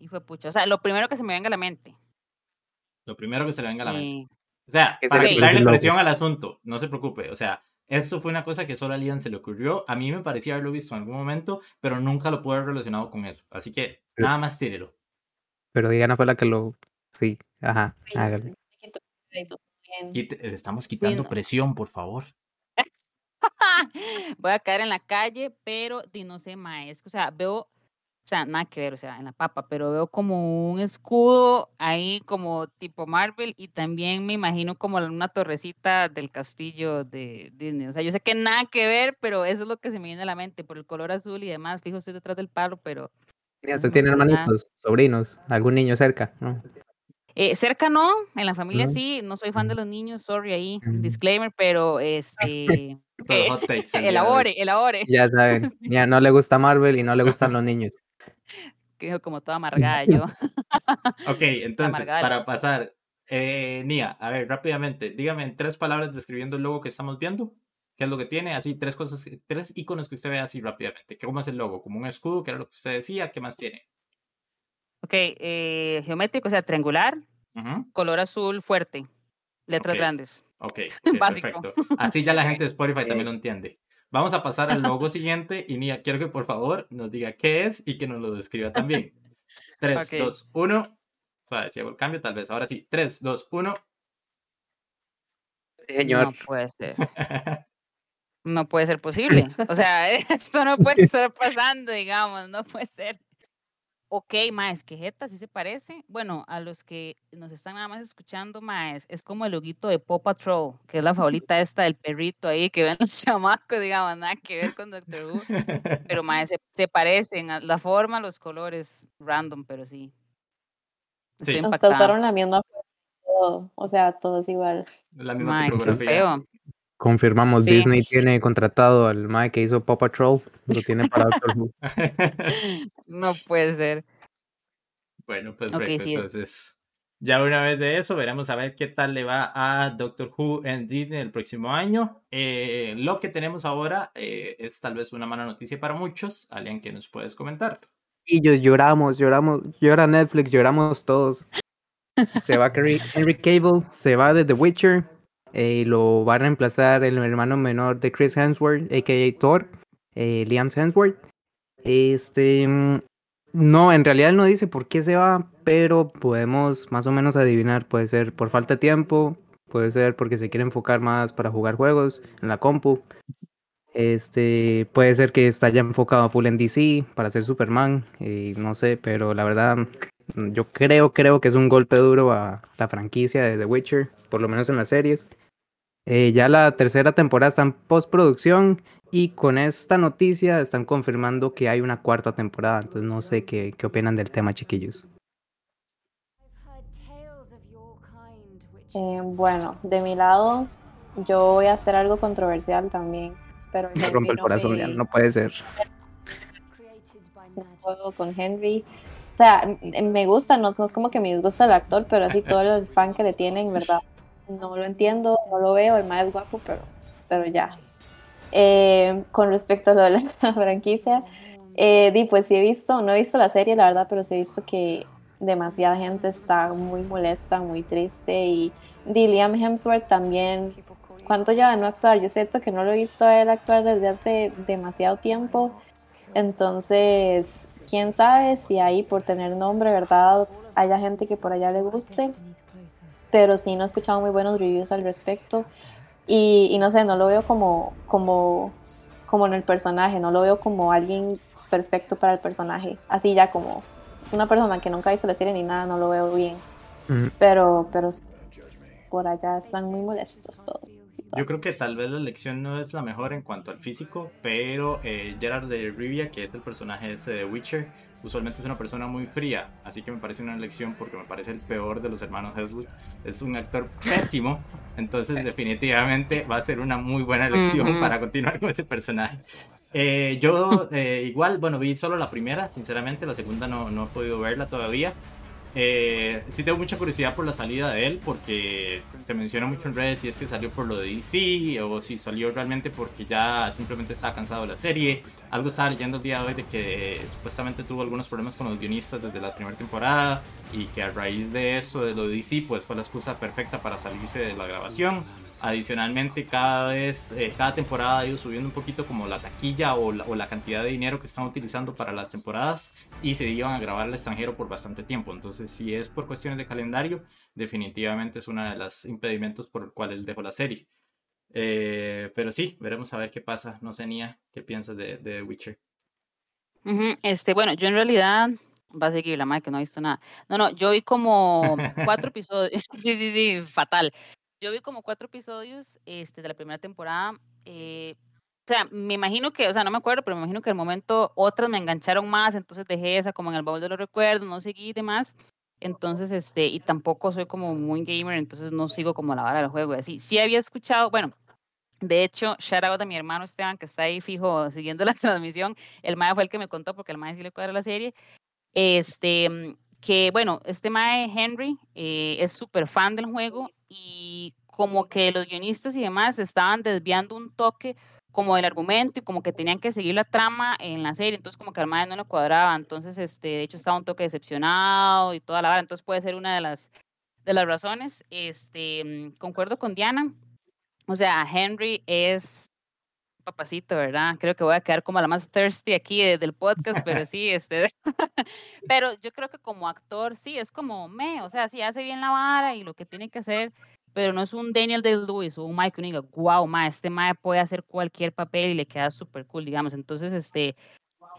y fue pucha. O sea, lo primero que se me venga a la mente. Lo primero que se le venga a la mente. O sea, para quitarle presión al asunto, no se preocupe. O sea, esto fue una cosa que solo a Lian se le ocurrió. A mí me parecía haberlo visto en algún momento, pero nunca lo pude haber relacionado con eso. Así que nada más tírelo. Pero Diana fue la que lo. Sí, ajá, hágale. Y estamos quitando presión, por favor. Voy a caer en la calle, pero no sé, maestro. O sea, veo o sea, nada que ver, o sea, en la papa, pero veo como un escudo ahí como tipo Marvel y también me imagino como una torrecita del castillo de Disney. O sea, yo sé que nada que ver, pero eso es lo que se me viene a la mente por el color azul y demás. Fijo, estoy detrás del palo, pero... ¿Usted tiene hermanitos, sobrinos, algún niño cerca? ¿no? Eh, cerca no, en la familia sí, no soy fan de los niños, sorry ahí, disclaimer, pero este... Elabore, elabore. Ya saben, ya no le gusta Marvel y no le gustan los niños que como toda amargada yo. ok, entonces, para pasar, eh, Nia, a ver, rápidamente, dígame en tres palabras describiendo el logo que estamos viendo. ¿Qué es lo que tiene? Así, tres cosas, tres iconos que usted ve así rápidamente. ¿Cómo es el logo? ¿Como un escudo? que era lo que usted decía? ¿Qué más tiene? Ok, eh, geométrico, o sea, triangular, color azul fuerte, letras grandes. Ok, perfecto. Así ya la gente de Spotify también lo entiende. Vamos a pasar al logo siguiente y Nia, quiero que por favor nos diga qué es y que nos lo describa también. 3, 2, 1. sea, si hago el cambio, tal vez. Ahora sí. 3, 2, 1. Señor. No puede ser. No puede ser posible. O sea, esto no puede estar pasando, digamos, no puede ser. Ok, Maes, que Jeta sí se parece. Bueno, a los que nos están nada más escuchando, Maes, es como el loguito de Paw Patrol, que es la favorita esta del perrito ahí que ven los chamacos, digamos, nada que ver con Doctor Who. Pero Maes, se, parecen, la forma, los colores, random, pero sí. sí. Hasta usaron la misma o sea, todo es igual. La misma tipografía. Confirmamos, Disney tiene contratado al Mike que hizo Paw Patrol, lo tiene para Doctor Who. no puede ser. Bueno, pues entonces, ya una vez de eso, veremos a ver qué tal le va a Doctor Who en Disney el próximo año. Eh, lo que tenemos ahora eh, es tal vez una mala noticia para muchos. Alguien que nos puedes comentar. Y yo lloramos, lloramos, llora Netflix, lloramos todos. Se va Henry Cable, se va de The Witcher, eh, lo va a reemplazar el hermano menor de Chris Hemsworth, a.k.a. Thor, eh, Liam Hemsworth. Este, mm, no, en realidad no dice por qué se va, pero podemos más o menos adivinar. Puede ser por falta de tiempo, puede ser porque se quiere enfocar más para jugar juegos en la compu. Este, puede ser que está ya enfocado full en DC para ser Superman, y no sé, pero la verdad, yo creo, creo que es un golpe duro a la franquicia de The Witcher, por lo menos en las series. Eh, ya la tercera temporada está en postproducción y con esta noticia están confirmando que hay una cuarta temporada. Entonces no sé qué, qué opinan del tema, chiquillos. Eh, bueno, de mi lado, yo voy a hacer algo controversial también, pero Me rompe el corazón, ya no puede ser. no puedo con Henry. O sea, me gusta, no, no es como que me disgusta el actor, pero así todo el fan que le tienen, ¿verdad? No lo entiendo, no lo veo, el más es guapo, pero, pero ya. Eh, con respecto a lo de la franquicia, eh, di, pues sí he visto, no he visto la serie, la verdad, pero sí he visto que demasiada gente está muy molesta, muy triste y di, Liam Hemsworth también. ¿Cuánto lleva de no actuar? Yo siento que no lo he visto a él actuar desde hace demasiado tiempo. Entonces, quién sabe si ahí por tener nombre, ¿verdad? Haya gente que por allá le guste. Pero sí, no he escuchado muy buenos reviews al respecto. Y, y no sé, no lo veo como, como, como en el personaje, no lo veo como alguien perfecto para el personaje. Así ya como una persona que nunca hizo la serie ni nada, no lo veo bien. Mm, Pero, pero por allá están muy molestos todos. Yo creo que tal vez la elección no es la mejor en cuanto al físico, pero eh, Gerard de Rivia, que es el personaje ese de Witcher, usualmente es una persona muy fría, así que me parece una elección porque me parece el peor de los hermanos Hemsworth. Es un actor pésimo, entonces definitivamente va a ser una muy buena elección para continuar con ese personaje. Eh, yo eh, igual, bueno, vi solo la primera, sinceramente, la segunda no, no he podido verla todavía. Eh, sí tengo mucha curiosidad por la salida de él porque se menciona mucho en redes si es que salió por lo de DC o si salió realmente porque ya simplemente estaba cansado de la serie. Algo estaba leyendo el día de hoy de que supuestamente tuvo algunos problemas con los guionistas desde la primera temporada y que a raíz de eso, de lo DC, pues fue la excusa perfecta para salirse de la grabación. Adicionalmente, cada vez, eh, cada temporada ha ido subiendo un poquito como la taquilla o la, cantidad de dinero que están utilizando para las temporadas y se iban a grabar al extranjero por bastante tiempo. Entonces, si es por cuestiones de calendario, definitivamente es uno de los impedimentos por el cual él dejó la serie. Eh, pero sí, veremos a ver qué pasa. No sé, Nia, ¿qué piensas de, de Witcher? Este, bueno, yo en realidad va a seguir la madre que no ha visto nada. No, no, yo vi como cuatro episodios. Sí, sí, sí, fatal. Yo vi como cuatro episodios este, de la primera temporada. eh, o sea, me imagino que, o sea, no me acuerdo, pero me imagino que al momento otras me engancharon más, entonces dejé esa como en el baúl de los recuerdos, no seguí y demás. Entonces, este, y tampoco soy como muy gamer, entonces no sigo como la vara del juego así. Sí había escuchado, bueno, de hecho, shout out a mi hermano Esteban, que está ahí fijo siguiendo la transmisión. El mae fue el que me contó, porque el mae sí le cuadra la serie. Este, mm, que bueno, este mae Henry eh, es súper fan del juego y como que los guionistas y demás estaban desviando un toque como del argumento y como que tenían que seguir la trama en la serie, entonces como que al mae no le cuadraba, entonces este, de hecho estaba un toque decepcionado y toda la vara, entonces puede ser una de las, de las razones. Este, mm, concuerdo con Diana, o sea, Henry es papacito, ¿verdad? Creo que voy a quedar como la más thirsty aquí de- del podcast, pero sí, este, pero yo creo que como actor sí, es como me, o sea, sí hace bien la vara y lo que tiene que hacer, pero no es un Daniel Day-Lewis o un Mike que wow, ma, este mae puede hacer cualquier papel y le queda súper cool, digamos. Entonces, este,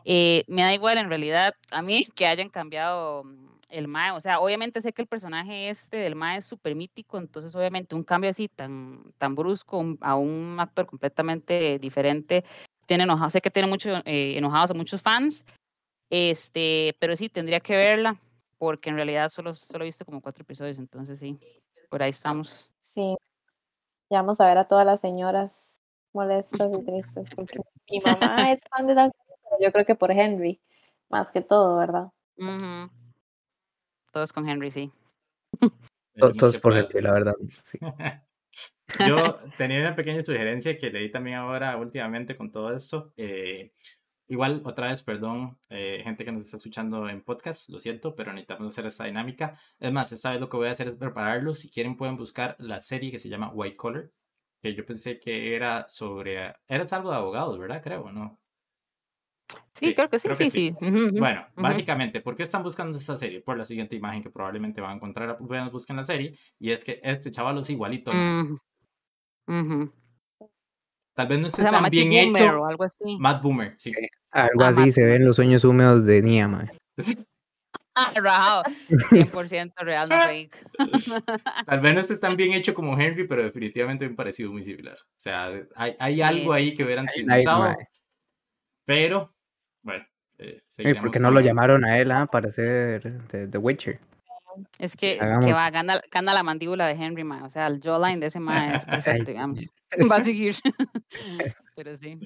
eh, me da igual en realidad a mí que hayan cambiado mm, el Mae. O sea, obviamente sé que el personaje este del Mae es súper mítico, entonces obviamente un cambio así tan, tan brusco a un actor completamente diferente tiene enojado, sé que tiene mucho, eh, enojados a muchos fans, este, pero sí tendría que verla porque en realidad solo, solo he visto como cuatro episodios, entonces sí, por ahí estamos. Sí, ya vamos a ver a todas las señoras molestas y tristes, porque mi mamá es fan de la serie, pero yo creo que por Henry, más que todo, ¿verdad? Ujú. Todos con Henry, sí. Todos por el la verdad. sí. Yo tenía una pequeña sugerencia que leí también ahora últimamente con todo esto. eh, igual, otra vez, perdón, eh, gente que nos está escuchando en podcast, lo siento, pero necesitamos hacer esta dinámica. Es más, esta vez lo que voy a hacer es prepararlos. Si quieren, pueden buscar la serie que se llama White Collar, que yo pensé que era sobre. Era algo de abogados, ¿verdad? Creo, ¿no? Sí, Sí, creo que sí, creo que sí, sí. sí. ujú, Bueno, ujú. básicamente, ¿por qué están buscando esta serie? Por la siguiente imagen que probablemente van a encontrar apenas busquen la serie, y es que este chaval es igualito. mí. Ujú, ujú. Tal vez no esté llama tan Matthew bien Boomer hecho. o algo así. Matt Boomer, sí. Algo Ah, así Matt se ven los sueños húmedos de Nia, mae. Sí. Rajado. 100% real, no fake. Tal vez no esté tan bien hecho como Henry, pero definitivamente me parecido muy similar. O sea, hay, hay algo ahí que hubieran utilizado, pero bueno. Eh, seguiremos ¿Por qué no lo llamaron a él ah, para ser The, The Witcher? Es que, que va, gana, gana la mandíbula de Henry, ma. O sea, el jawline de ese ma es perfecto, digamos. Va a seguir. Pero sí.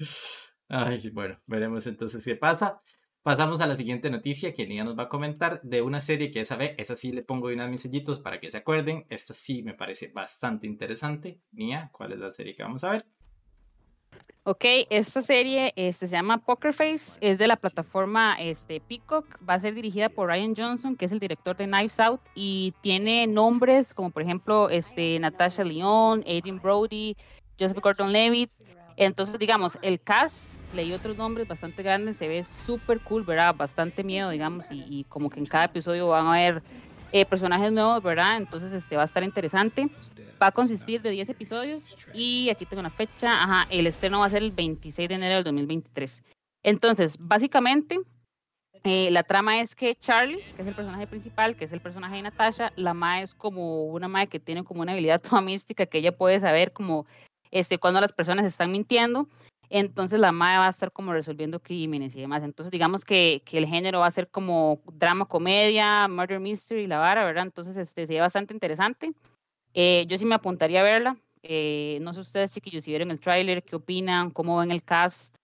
Ay, bueno, veremos entonces qué pasa. Pasamos a la siguiente noticia que Nia nos va a comentar de una serie que esa vez, esa sí le pongo unas mis sellitos para que se acuerden. Esta sí me parece bastante interesante. Nia, ¿cuál es la serie que vamos a ver? Ok, esta serie este, se llama Poker Face, es de la plataforma este, Peacock, va a ser dirigida por Ryan Johnson, que es el director de Knives Out, y tiene nombres como por ejemplo este, Natasha Lyonne, Adrian Brody, Joseph Gordon-Levitt. Entonces, digamos, el cast, leí otros nombres bastante grandes, se ve súper cool, ¿verdad? Bastante miedo, digamos, y, y como que en cada episodio van a haber eh, personajes nuevos, ¿verdad? Entonces, este va a estar interesante. Va a consistir de 10 episodios y aquí tengo una fecha. Ajá, el estreno va a ser el 26 de enero del 2023. Entonces, básicamente, eh, la trama es que Charlie, que es el personaje principal, que es el personaje de Natasha, la Mae es como una Mae que tiene como una habilidad toda mística que ella puede saber como este, cuando las personas están mintiendo. Entonces la Mae va a estar como resolviendo crímenes y demás. Entonces digamos que, que el género va a ser como drama, comedia, murder mystery, la vara, ¿verdad? Entonces este, se ve bastante interesante. Eh, yo sí me apuntaría a verla. Eh, no sé ustedes, chiquillos, si vieron el tráiler, qué opinan, cómo ven el cast.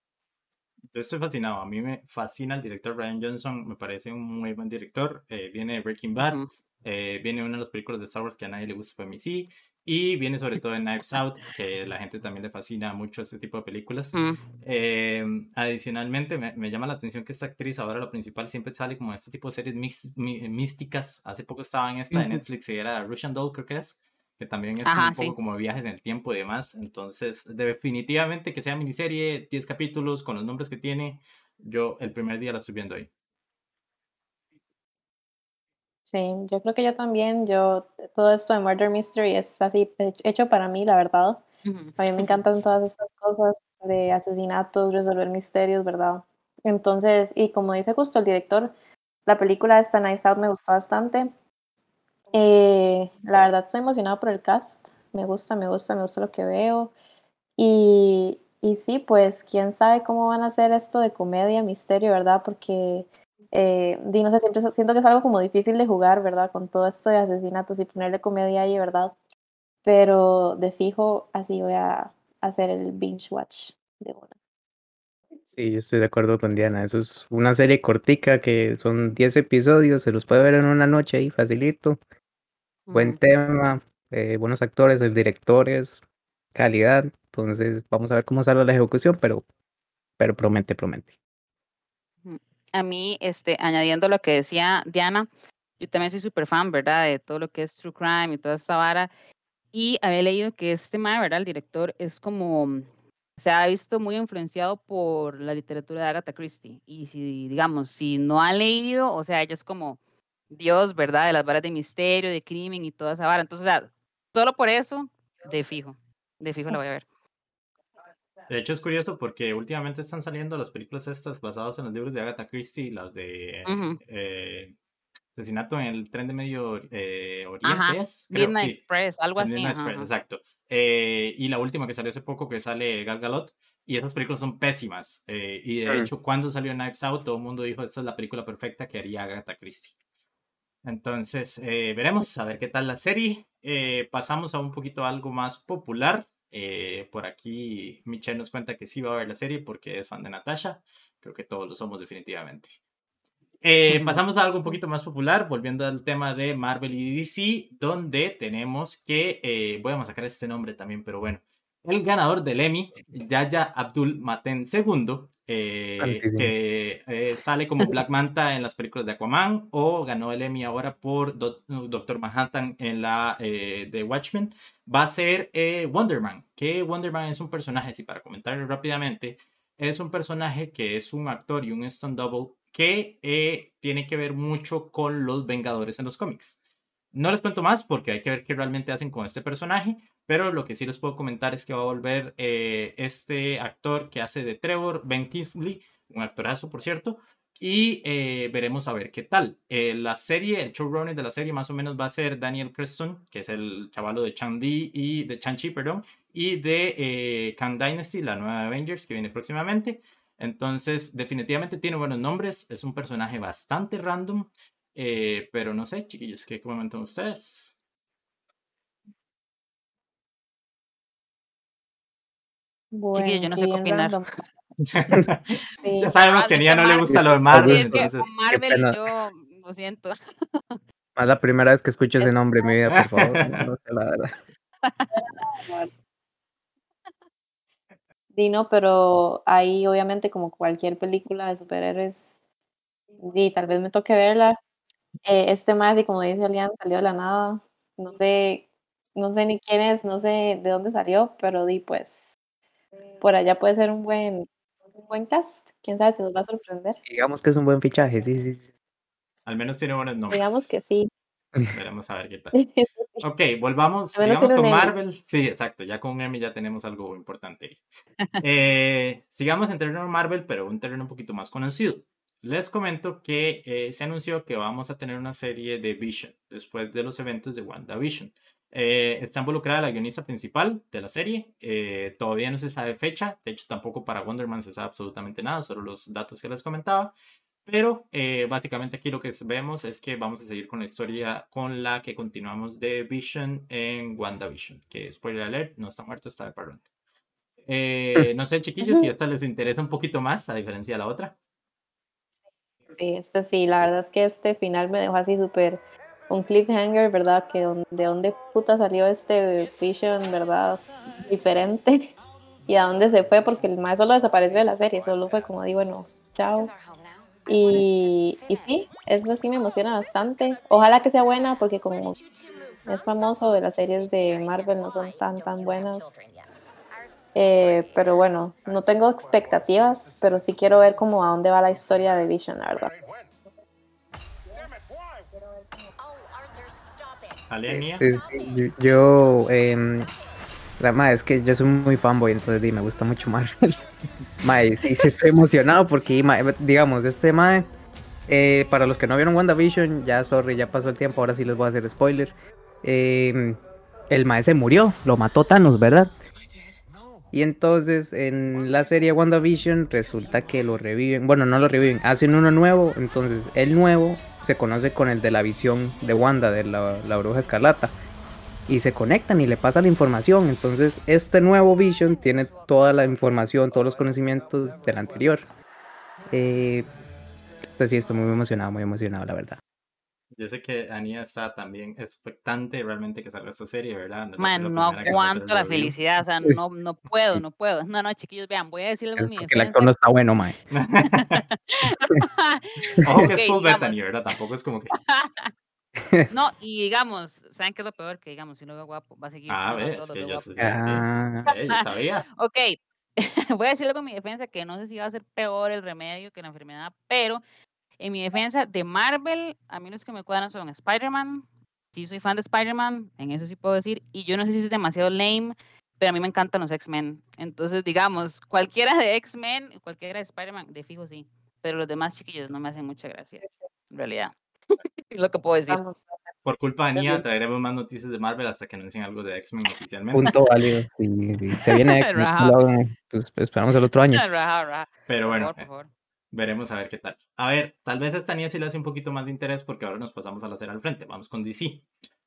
Yo estoy fascinado. A mí me fascina el director Ryan Johnson. Me parece un muy buen director. Eh, viene de Breaking Bad. Ujú. eh, viene una de las películas de Star Wars que a nadie le gusta, fue a mí sí. Y viene sobre todo de Knives Out, que la gente también le fascina mucho este tipo de películas. Mm, Eh, adicionalmente, me, me llama la atención que esta actriz, ahora la principal, siempre sale como en este tipo de series místicas. Hace poco estaba en esta de. Netflix y era Russian Doll, creo que es, que también es Ajá, un poco sí. como viajes en el tiempo y demás. Entonces, definitivamente que sea miniserie, 10 capítulos, con los nombres que tiene, yo el primer día la estoy viendo ahí. Sí, yo creo que yo también, yo, todo esto de Murder Mystery es así he- hecho para mí, la verdad. A mí me encantan todas estas cosas de asesinatos, resolver misterios, ¿verdad? Entonces, y como dice justo el director, la película esta Nice Out me gustó bastante. Eh, la verdad estoy emocionada por el cast. Me gusta, me gusta, me gusta lo que veo. Y, y sí, pues quién sabe cómo van a hacer esto de comedia, misterio, ¿verdad? Porque, eh, no sé, siempre siento que es algo como difícil de jugar, ¿verdad? Con todo esto de asesinatos y ponerle comedia ahí, ¿verdad? Pero de fijo, así voy a hacer el binge watch de una. Sí, yo estoy de acuerdo con Diana. Eso es una serie cortica que son 10 episodios, se los puede ver en una noche ahí, facilito. Buen tema, eh, buenos actores, el director es calidad. Entonces, vamos a ver cómo sale la ejecución, pero, pero promete, promete. A mí, este, añadiendo lo que decía Diana, yo también soy súper fan, ¿verdad? De todo lo que es True Crime y toda esta vara. Y había leído que este mae, ¿verdad? El director es como, se ha visto muy influenciado por la literatura de Agatha Christie. Y si, digamos, si no ha leído, o sea, ella es como Dios, ¿verdad? De las varas de misterio, de crimen y toda esa vara. Entonces, o sea, solo por eso, de fijo, de fijo la voy a ver. De hecho, es curioso porque últimamente están saliendo las películas estas basadas en los libros de Agatha Christie, las de Ujú. eh, Asesinato en el tren de Medio eh, Oriente. Midnight sí, Express, algo así. Midnight Express, exacto. Eh, y la última que salió hace poco que sale Gal Gadot. Y esas películas son pésimas. eh, y de Mm. hecho, cuando salió Knives Out, todo el mundo dijo, esta es la película perfecta que haría Agatha Christie. Entonces, eh, veremos a ver qué tal la serie. Eh, pasamos a un poquito algo más popular. Eh, por aquí Michelle nos cuenta que sí va a ver la serie porque es fan de Natasha. Creo que todos lo somos definitivamente. Eh, pasamos a algo un poquito más popular, volviendo al tema de Marvel y DC, donde tenemos que, eh, voy a masacrar este nombre también, pero bueno, el ganador del Emmy, Yaya Abdul Maten II, eh, que eh, sale como Black Manta en las películas de Aquaman, o ganó el Emmy ahora por Do- Doctor Manhattan en la eh, de Watchmen, va a ser Wonder Man, que Wonder Man es un personaje, si para comentarlo rápidamente, es un personaje que es un actor y un stunt double que tiene que ver mucho con los Vengadores en los cómics. No les cuento más porque hay que ver qué realmente hacen con este personaje, pero lo que sí les puedo comentar es que va a volver eh, este actor que hace de Trevor, Ben Kingsley, un actorazo por cierto, y eh, veremos a ver qué tal. Eh, la serie, el showrunner de la serie más o menos va a ser Daniel Creston, que es el chavalo de Chang-Di y de Chang-Chi, perdón, y de eh, Dynasty, la nueva Avengers que viene próximamente. Entonces, definitivamente tiene buenos nombres, es un personaje bastante random, pero no sé, chiquillos, ¿qué comentan ustedes? Bueno, yo no sé qué opinar. Ya sabemos que a Nia no le gusta lo de Marvel. Es que con Marvel yo lo siento. Es la primera vez que escucho ese nombre en mi vida, por favor. No sé la verdad. Dino, pero ahí obviamente como cualquier película de superhéroes, y tal vez me toque verla. Eh, este más, y como dice Alian, salió de la nada. No sé, no sé ni quién es, no sé de dónde salió, pero di pues por allá puede ser un buen un buen cast. Quién sabe si nos va a sorprender. Digamos que es un buen fichaje, sí, sí. sí. Al menos tiene buenos nombres. Digamos que sí. Veremos a ver qué tal. Ok, volvamos, sigamos con Marvel. Sí, exacto, ya con Emmy ya tenemos algo importante. Eh, sigamos en terreno Marvel, pero un terreno un poquito más conocido. Les comento que eh, se anunció que vamos a tener una serie de Vision después de los eventos de WandaVision. Eh, está involucrada la guionista principal de la serie. Eh, todavía no se sabe fecha. De hecho, tampoco para Wonder Man se sabe absolutamente nada, solo los datos que les comentaba. Pero eh, básicamente aquí lo que vemos es que vamos a seguir con la historia con la que continuamos de Vision en WandaVision. Que, spoiler alert, no está muerto, está de parlante. no sé, chiquillos, si esta les interesa un poquito más, a diferencia de la otra. Este sí, la verdad es que este final me dejó así súper un cliffhanger, ¿verdad? Que de dónde puta salió este Vision, ¿verdad? Diferente. Y a dónde se fue, porque el más solo desapareció de la serie, solo fue como digo, bueno, chao. Y, y sí, eso sí me emociona bastante. Ojalá que sea buena, porque como es famoso de las series de Marvel no son tan tan buenas. Eh, pero bueno, no tengo expectativas, pero sí quiero ver cómo a dónde va la historia de Vision, la verdad. Este, yo, eh, la es que yo soy muy fanboy, entonces me gusta mucho Marvel. mae, sí, sí, estoy emocionado porque, digamos, este mae, eh, para los que no vieron WandaVision, ya, sorry, ya pasó el tiempo, ahora sí les voy a hacer spoiler. Eh, el mae se murió, lo mató Thanos, ¿verdad? Y entonces en la serie WandaVision resulta que lo reviven, bueno, no lo reviven, hacen uno nuevo, entonces el nuevo se conoce con el de la visión de Wanda, de la, bruja escarlata. Y se conectan y le pasa la información. Entonces este nuevo Vision tiene toda la información, todos los conocimientos del anterior. Eh, pues sí, estoy muy emocionado, muy emocionado, la verdad. Yo sé que Ania está también expectante realmente que salga esta serie, ¿verdad? No Man, no aguanto la felicidad, o sea, no, no puedo, no puedo. No, no, chiquillos, vean, voy a decirle algo mi defensa. el actor no está bueno, mae. Ojo que es full Bethany, ¿verdad? Tampoco es como que... No, y digamos, ¿saben qué es lo peor? Que digamos, si no veo guapo, va a seguir. Ah, ves, que yo sé. Ah. sabía. ok, voy a decirle con mi defensa que no sé si va a ser peor el remedio que la enfermedad, pero en mi defensa de Marvel, a mí los que me cuadran son Spider-Man. Sí, soy fan de Spider-Man, en eso sí puedo decir. Y yo no sé si es demasiado lame, pero a mí me encantan los X-Men. Entonces, digamos, cualquiera de X-Men, cualquiera de Spider-Man, de fijo sí. Pero los demás chiquillos no me hacen mucha gracia, en realidad. es lo que puedo decir. Por culpa de Nia, traeremos más noticias de Marvel hasta que anuncien algo de X-Men oficialmente. Punto válido. Se viene X-Men. pues, esperamos el otro año. Pero bueno, por favor. Veremos a ver qué tal. A ver, tal vez esta niña sí le hace un poquito más de interés porque ahora nos pasamos a la cera al frente. Vamos con DC.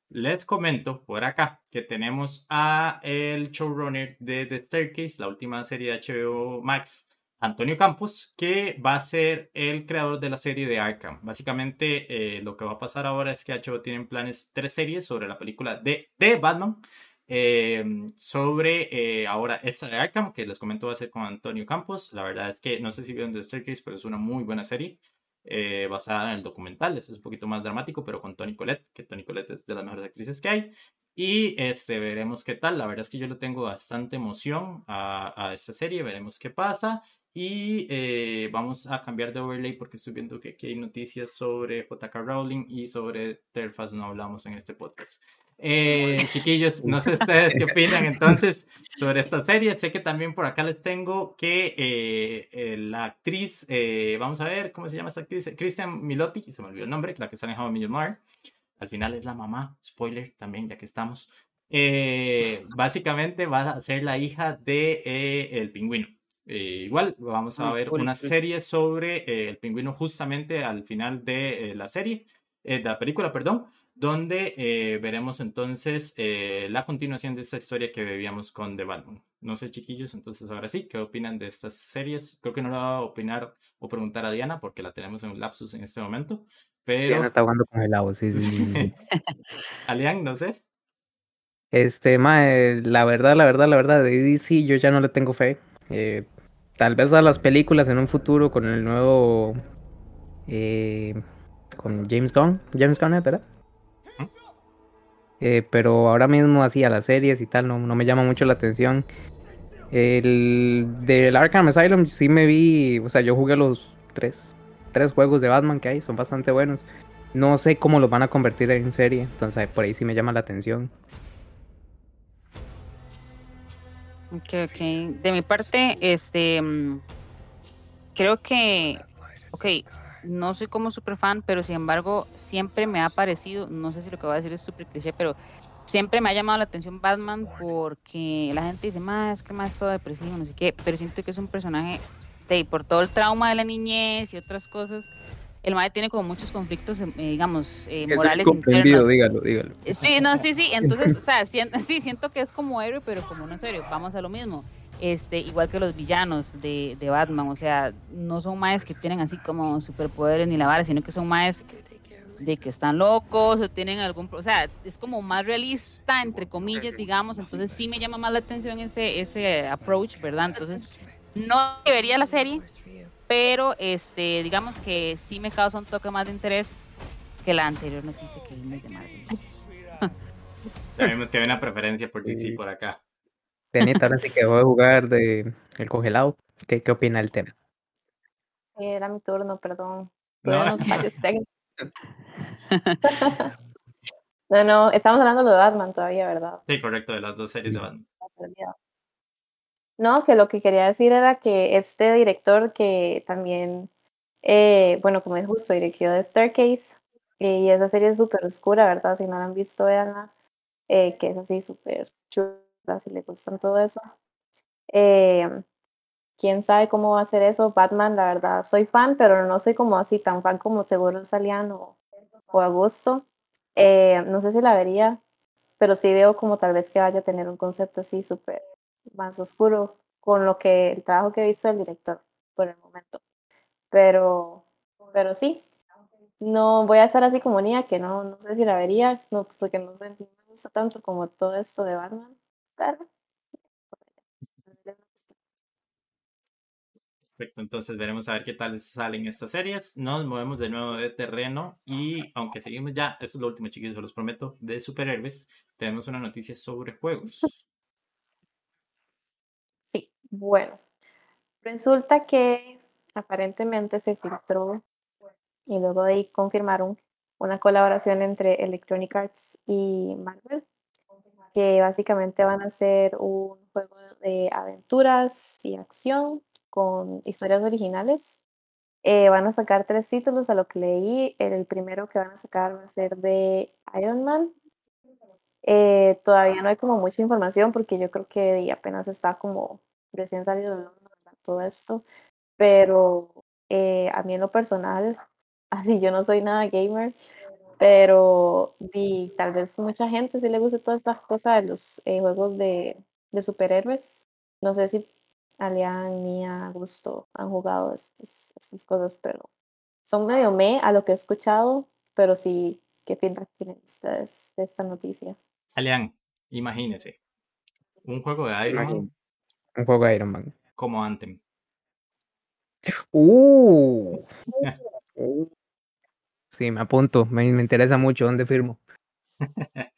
Les comento por acá que tenemos a el showrunner de The Staircase, la última serie de HBO Max, Antonio Campos, que va a ser el creador de la serie de Arkham. Básicamente, eh, lo que va a pasar ahora es que HBO tiene planes tres series sobre la película de, de Batman Em, sobre eh, ahora esta de Arkham, que les comento va a ser con Antonio Campos. La verdad es que no sé si vieron The Staircase, pero es una muy buena serie eh, basada en el documental. Es un poquito más dramático, pero con Tony Collette, que Tony Collette es de las mejores actrices que hay. Y este, veremos qué tal. La verdad es que yo le tengo bastante emoción a, a esta serie. Veremos qué pasa. Y eh, vamos a cambiar de overlay porque estoy viendo que aquí hay noticias sobre JK Rowling y sobre Terfaz no hablamos en este podcast. Eh, chiquillos, no sé ustedes qué opinan entonces sobre esta serie. Sé que también por acá les tengo que eh, eh, la actriz, vamos a ver, ¿cómo se llama esta actriz? Christian Milotti, se me olvidó el nombre, la que sale en How I Al final es la mamá, spoiler también, ya que estamos. básicamente va a ser la hija de el pingüino. igual vamos a ver una serie sobre el pingüino justamente al final de la serie, de la película, perdón donde eh, veremos entonces eh, la continuación de esta historia que bebíamos con The Batman. No sé, chiquillos, entonces ahora sí, ¿qué opinan de estas series? Creo que no lo va a opinar o preguntar a Diana porque la tenemos en un lapsus en este momento, pero... Diana está jugando con el agua, sí, sí, sí. Alian, no sé. Este, mae, la verdad, la verdad, la verdad, de DC yo ya no le tengo fe. Eh, tal vez a las películas en un futuro con el nuevo... con James Gunn, James Gunn, ¿verdad? Eh, pero ahora mismo así a las series y tal no, no me llama mucho la atención. El del Arkham Asylum sí me vi, o sea, yo jugué los tres, tres juegos de Batman que hay, son bastante buenos. No sé cómo los van a convertir en serie, entonces por ahí sí me llama la atención. Ok, ok. De mi parte, este, mm, creo que, ok, no soy como super fan, pero sin embargo siempre me ha parecido, no sé si lo que voy a decir es súper cliché, pero siempre me ha llamado la atención Batman porque la gente dice, más es que más todo depresivo, no sé qué, pero siento que es un personaje de, por todo el trauma de la niñez y otras cosas, el madre tiene como muchos conflictos, eh, digamos, eh, morales internos. dígalo, dígalo. Sí, no, sí, sí, entonces, o sea, sí, siento que es como héroe, pero como no es héroe, vamos a lo mismo este, igual que los villanos de, Batman, o sea, no son maes que tienen así como superpoderes ni la vara, sino que son maes de que están locos o tienen algún, o sea, es como más realista, entre comillas, digamos, entonces sí me llama más la atención ese, ese approach, ¿verdad? Entonces, no vería la serie, pero este, digamos que sí me causa un toque más de interés que la anterior noticia que vimos de Marvel. Sabemos que hay una preferencia por sí por acá. Tenita, ahora sí que voy a jugar de el congelado. ¿Qué, qué opina del tema? Sí, era mi turno, perdón. No. no, no, estamos hablando de Batman todavía, ¿verdad? Sí, correcto, de las dos series de Batman. No, que lo que quería decir era que este director que también, eh, bueno, como es justo, dirigió de Staircase, y esa serie es súper oscura, ¿verdad? Si no la han visto, veanla, eh, que es así súper chula si le gustan todo eso. Eh, quién sabe cómo va a ser eso. Batman, la verdad, soy fan, pero no soy como así tan fan como Seguro Salían o, o Agosto. Eh, no sé si la vería, pero sí veo como tal vez que vaya a tener un concepto así súper más oscuro con lo que el trabajo que he visto del director por el momento. Pero, pero sí, no voy a estar así como niña que no, no sé si la vería, no, porque no, sé, no me gusta tanto como todo esto de Batman. Perfecto, entonces veremos a ver qué tal salen estas series. Nos movemos de nuevo de terreno y aunque seguimos ya, esto es lo último chiquillos, se los prometo, de superhéroes, tenemos una noticia sobre juegos. Sí, bueno, resulta que aparentemente se filtró y luego de ahí confirmaron una colaboración entre Electronic Arts y Marvel que básicamente van a ser un juego de aventuras y acción con historias originales. Eh, van a sacar tres títulos a lo que leí. El primero que van a sacar va a ser de Iron Man. Eh, todavía no hay como mucha información porque yo creo que apenas está como recién salido todo esto. Pero eh, a mí en lo personal, así yo no soy nada gamer, pero vi, tal vez mucha gente sí le guste todas estas cosas de los eh, juegos de, de, superhéroes. No sé si Alian ni a Gusto han jugado estas, estas cosas, pero son medio me a lo que he escuchado, pero sí, ¿qué feedback tienen ustedes de esta noticia? Alian, imagínese, un juego de Iron Man. Un juego de Iron Man. Como Anthem. Uh. uh. Sí, me apunto, me, interesa mucho, ¿dónde firmo?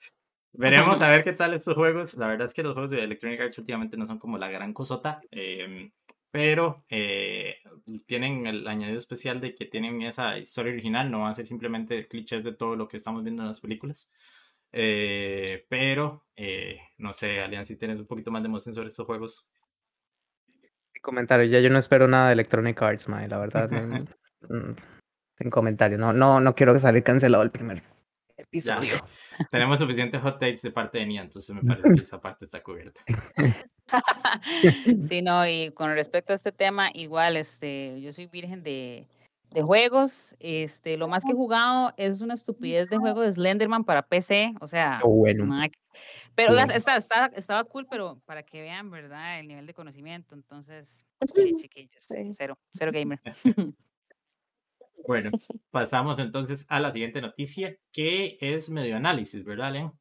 Veremos a ver qué tal estos juegos. La verdad es que los juegos de Electronic Arts últimamente no son como la gran cosota, em, pero eh, tienen el añadido especial de que tienen esa historia original, no va a ser simplemente clichés de todo lo que estamos viendo en las películas. Eh, pero, eh, no sé, Alian, si tienes un poquito más de emoción sobre estos juegos. Comentario, ya yo no espero nada de Electronic Arts, mae, la verdad. no- mm, sin comentario, no, no, no quiero salir cancelado el primer Ya, episodio. tenemos suficientes hot takes de parte de Nia, entonces me parece que esa parte está cubierta. Sí, no, y con respecto a este tema, igual, este, yo soy virgen de, de juegos. Este, lo más que he jugado es una estupidez de juego de Slenderman para PC, o sea, bueno. que- pero bueno. está, está- estaba cool, pero para que vean, ¿verdad? El nivel de conocimiento, entonces, chiquillos, Sí. cero, cero gamer. Bueno, pasamos entonces a la siguiente noticia, que es medio análisis, ¿verdad, Alian?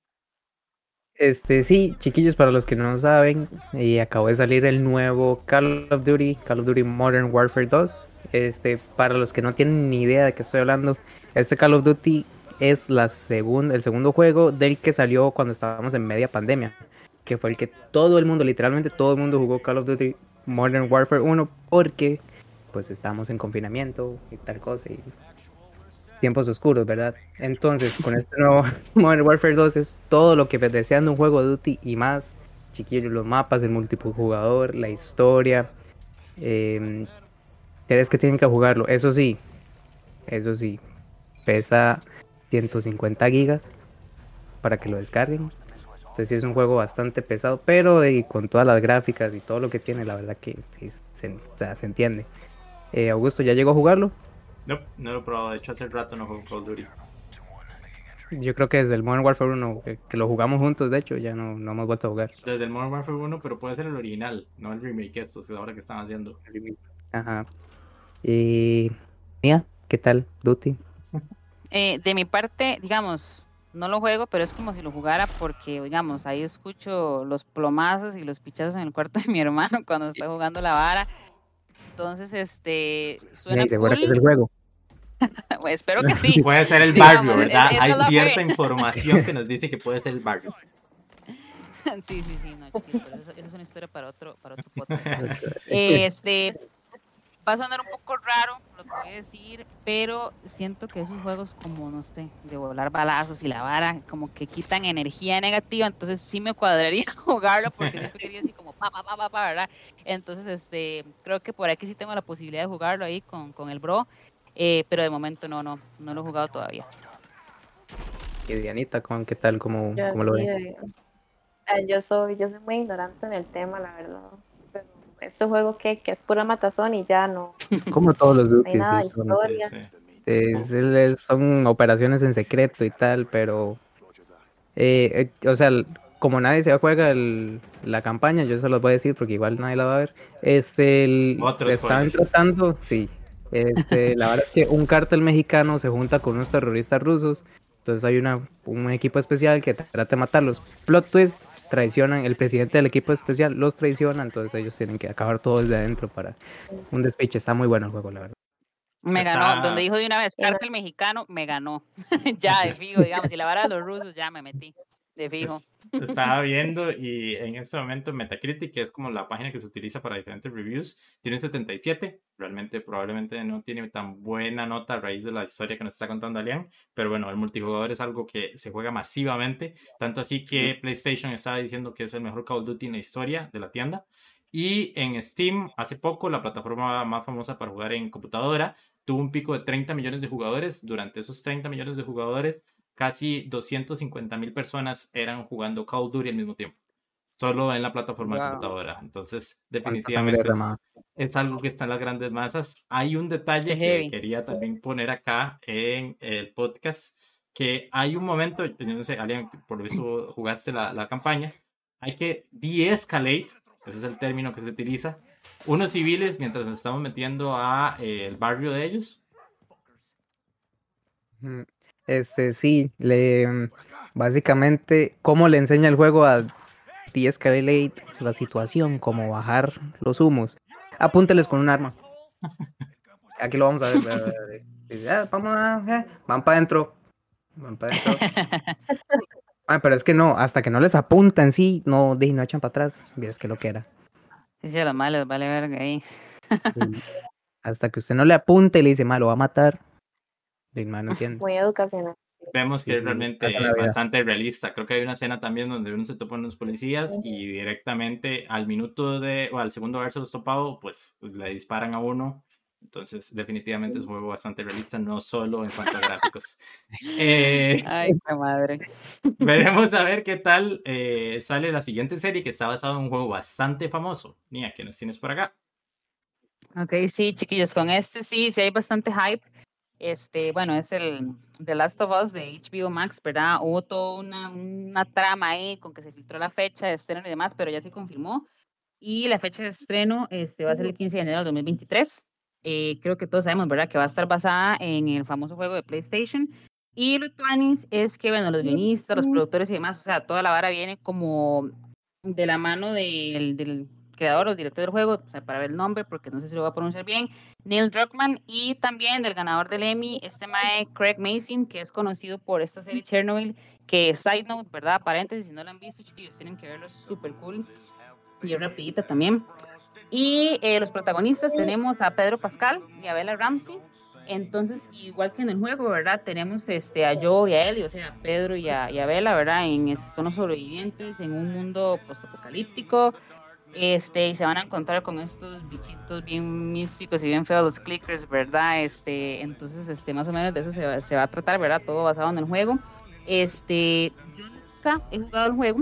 Este, sí, chiquillos, para los que no saben, y acabó de salir el nuevo Call of Duty, Call of Duty Modern Warfare 2. Este, para los que no tienen ni idea de qué estoy hablando, este Call of Duty es la segun- el segundo juego del que salió cuando estábamos en media pandemia, que fue el que todo el mundo, literalmente todo el mundo jugó Call of Duty Modern Warfare 1 porque pues estábamos en confinamiento y tal cosa y tiempos oscuros, ¿verdad? Entonces, con este nuevo Modern Warfare 2 es todo lo que desean de un juego de Duty y más. Chiquillos, los mapas, el multijugador, la historia. Eh, que tienen que jugarlo. Eso sí, eso sí, pesa 150 gigas para que lo descarguen. Entonces sí es un juego bastante pesado, pero y con todas las gráficas y todo lo que tiene, la verdad que se entiende. Eh, Augusto, ¿ya llegó a jugarlo? No, no lo he probado, de hecho hace rato no juego Call of Duty. Yo creo que desde el Modern Warfare 1, que, que lo jugamos juntos, de hecho, ya no, no hemos vuelto a jugar. Desde el Modern Warfare 1, pero puede ser el original, no el remake estos, que es ahora que están haciendo. Ajá. Y... Mía, ¿qué tal, Duty? Eh, de mi parte, digamos, no lo juego, pero es como si lo jugara porque, digamos, ahí escucho los plomazos y los pichazos en el cuarto de mi hermano cuando está jugando la vara. Entonces, este, suena Mía, ¿Segura cool. que es el juego? Espero que sí. Puede ser el barrio, e- ¿verdad? Hay cierta fe. información que nos dice que puede ser el barrio. Sí, sí, sí, no, eso, eso es una historia para otro, para otro podcast. Este, va a sonar un poco raro lo que voy a decir, pero siento que esos juegos como, no sé, de volar balazos y la vara, como que quitan energía negativa, entonces sí me cuadraría jugarlo porque siempre quería así como pa, pa, pa, pa, pa, ¿verdad? Entonces, este, creo que por aquí sí tengo la posibilidad de jugarlo ahí con, con el bro, eh, pero de momento no, no, no lo he jugado todavía. Y Dianita, ¿cómo- ¿qué tal? ¿Cómo, Yo, cómo lo sí, eh, yo soy, yo soy muy ignorante en el tema, la verdad. Este juego que, que es pura matazón y ya no, Como todos los no Duty, hay nada historia. Sí, sí. es- el- son operaciones en secreto y tal, pero... eh, eh, o sea, como nadie se juega el- la campaña, yo se los voy a decir porque igual nadie la va a ver. Este, el, estaban spoiler. tratando, sí. Este, la verdad es que un cártel mexicano se junta con unos terroristas rusos. Entonces hay una, un equipo especial que trata de matarlos. Plot twist, traicionan, el presidente del equipo especial los traiciona, entonces ellos tienen que acabar todo desde adentro para un despiche. Está muy bueno el juego, la verdad. Me Está- ganó, donde dijo de una vez, cártel mexicano, me ganó. ya, de fijo, digamos, si la vara de los rusos, ya me metí, de fijo. Es- Estaba viendo y en este momento Metacritic, que es como la página que se utiliza para diferentes reviews, tiene un 77. Realmente probablemente no tiene tan buena nota a raíz de la historia que nos está contando Alian, pero bueno, el multijugador es algo que se juega masivamente, tanto así que PlayStation estaba diciendo que es el mejor Call of Duty en la historia de la tienda. Y en Steam, hace poco, la plataforma más famosa para jugar en computadora, tuvo un pico de 30 millones de jugadores. Durante esos 30 millones de jugadores, casi 250 mil personas eran jugando Call of Duty al mismo tiempo. Solo en la plataforma de Wow. computadora. Entonces, definitivamente es, es algo que está en las grandes masas. Hay un detalle que quería también poner acá en el podcast, que hay un momento, yo no sé, Alian, por eso jugaste la, la campaña, hay que de-escalate, ese es el término que se utiliza, unos civiles mientras nos estamos metiendo a eh, el barrio de ellos. Mm, Este, sí, le mm, básicamente cómo le enseña el juego a de-escalate la situación, cómo bajar los humos. Apúnteles con un arma. Aquí lo vamos a ver. Dice, "Ah, vamos a, eh", van para adentro. Van para adentro. Ah, pero es que no, hasta que no les apuntan, sí, no, di, no echan para atrás. Vieras que lo que era. Sí, sí, a los males, vale verga ahí. Sí. Hasta que usted no le apunte y le dice, ma, lo va a matar. Di, ma, no entiende. Muy educacional. vemos que Sí, es sí, realmente bastante realista. Creo que hay una escena también donde uno se topa con los policías y directamente al minuto de, o al segundo de haberse los topado, pues le disparan a uno. Entonces, definitivamente es un juego bastante realista, no solo en cuanto a gráficos. Eh, Ay, qué madre. veremos a ver qué tal eh, sale la siguiente serie que está basada en un juego bastante famoso. Nia, ¿qué nos tienes por acá? Ok, sí, chiquillos, con este sí, sí hay bastante hype. Este, bueno, es el The Last of Us de HBO Max, ¿verdad? Hubo toda una, una trama ahí con que se filtró la fecha de estreno y demás, pero ya se confirmó. Y la fecha de estreno este, va a ser el 15 de enero del 2023. Eh, creo que todos sabemos, ¿verdad? Que va a estar basada en el famoso juego de PlayStation. Y lo tuanis es que, bueno, los guionistas, los productores y demás, o sea, toda la vara viene como de la mano del, del creador o director del juego, para ver el nombre, porque no sé si lo voy a pronunciar bien, Neil Druckmann, y también del ganador del Emmy, este mae Craig Mason, que es conocido por esta serie Chernobyl, que side note, ¿verdad? Paréntesis, si no la han visto, chiquillos, tienen que verlo, es súper cool. Y es rapidita también. Y eh, los protagonistas tenemos a Pedro Pascal y a Bella Ramsey. Entonces, igual que en el juego, ¿verdad? Tenemos este, a Joel y a Ellie, o sea, a Pedro y a, y Bella, ¿verdad? En, son los sobrevivientes en un mundo postapocalíptico. Este, y se van a encontrar con estos bichitos bien místicos y bien feos, los clickers, ¿verdad? Este, entonces, este, más o menos de eso se va, se va a tratar, ¿verdad? Todo basado en el juego. Este, yo nunca he jugado el juego.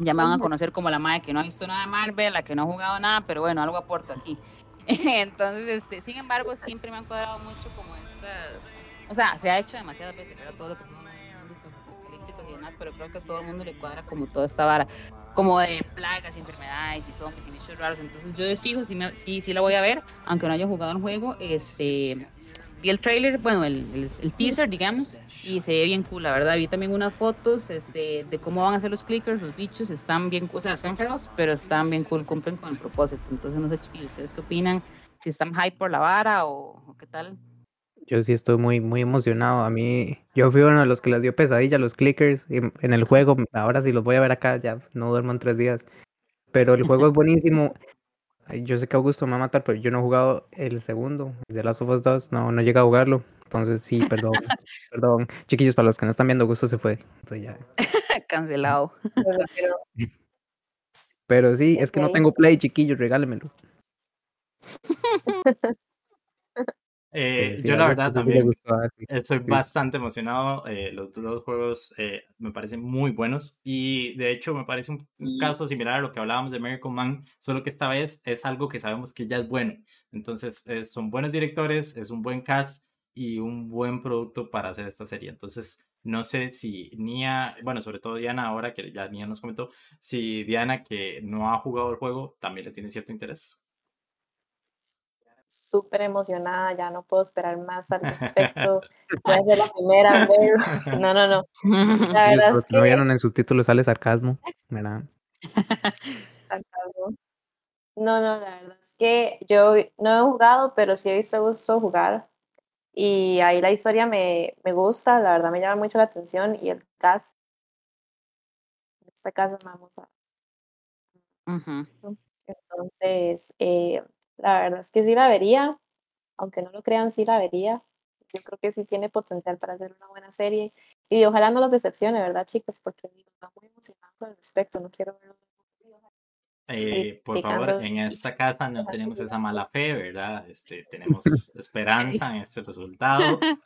Ya me van a conocer como la madre que no ha visto nada de Marvel, la que no ha jugado nada, pero bueno, algo aporto aquí. Entonces, este, sin embargo, siempre me han cuadrado mucho como estas. O sea, se ha hecho demasiadas veces, ¿verdad? Todo lo que son mundos apocalípticos y demás, pero creo que a todo el mundo le cuadra como toda esta vara, como de plagas, enfermedades y zombies y bichos raros. Entonces, yo de fijo sí, me- sí, sí la voy a ver, aunque no haya jugado el juego. Este, vi el trailer, bueno, el, el, teaser, digamos, y se ve bien cool, la verdad. Vi también unas fotos este, de cómo van a ser los clickers, los bichos, están bien, o sea, están feos, pero están bien cool, cumplen con el propósito. Entonces, no sé, chiquillos, ¿ustedes qué opinan? Si están hype por la vara o qué tal. Yo sí estoy muy, muy emocionado. A mí, yo fui uno de los que les dio pesadilla los clickers en el juego. Ahora sí los voy a ver acá, ya no duermo en tres días. Pero el juego es buenísimo. Yo sé que Augusto me va a matar, pero yo no he jugado el segundo, el de Last of Us 2, no, no llegué a jugarlo. Entonces sí, perdón, perdón. Chiquillos, para los que no están viendo, Augusto se fue. Entonces ya. Cancelado. Pero- sí, es que no tengo play, chiquillos, regálemelo. Eh, Sí, yo la verdad también gustó. Estoy Sí. bastante emocionado. eh, los dos juegos eh, me parecen muy buenos y de hecho me parece un, un caso similar a lo que hablábamos de Miracle Man, solo que esta vez es algo que sabemos que ya es bueno. Entonces eh, son buenos directores, es un buen cast y un buen producto para hacer esta serie. Entonces no sé si Nia, bueno, sobre todo Diana ahora que ya Nia nos comentó, si Diana que no ha jugado el juego también le tiene cierto interés. Súper emocionada, ya no puedo esperar más al respecto. Voy a ser la primera verlo. No, no, no. La verdad es que no vieron en subtítulos sale sarcasmo, ¿verdad? sarcasmo. No, no, la verdad es que yo no he jugado, pero sí he visto Gusto jugar. Y ahí la historia me, me gusta, la verdad me llama mucho la atención. Y el cast, en esta casa vamos a Ujú. Entonces, eh, la verdad es que sí la vería, aunque no lo crean, sí la vería. Yo creo que sí tiene potencial para hacer una buena serie. Y ojalá no los decepcione, ¿verdad, chicos? Porque están muy emocionados al respecto. No quiero verlos. Eh, por favor, en esta casa no tenemos esa mala fe, ¿verdad? Este, tenemos esperanza en este resultado,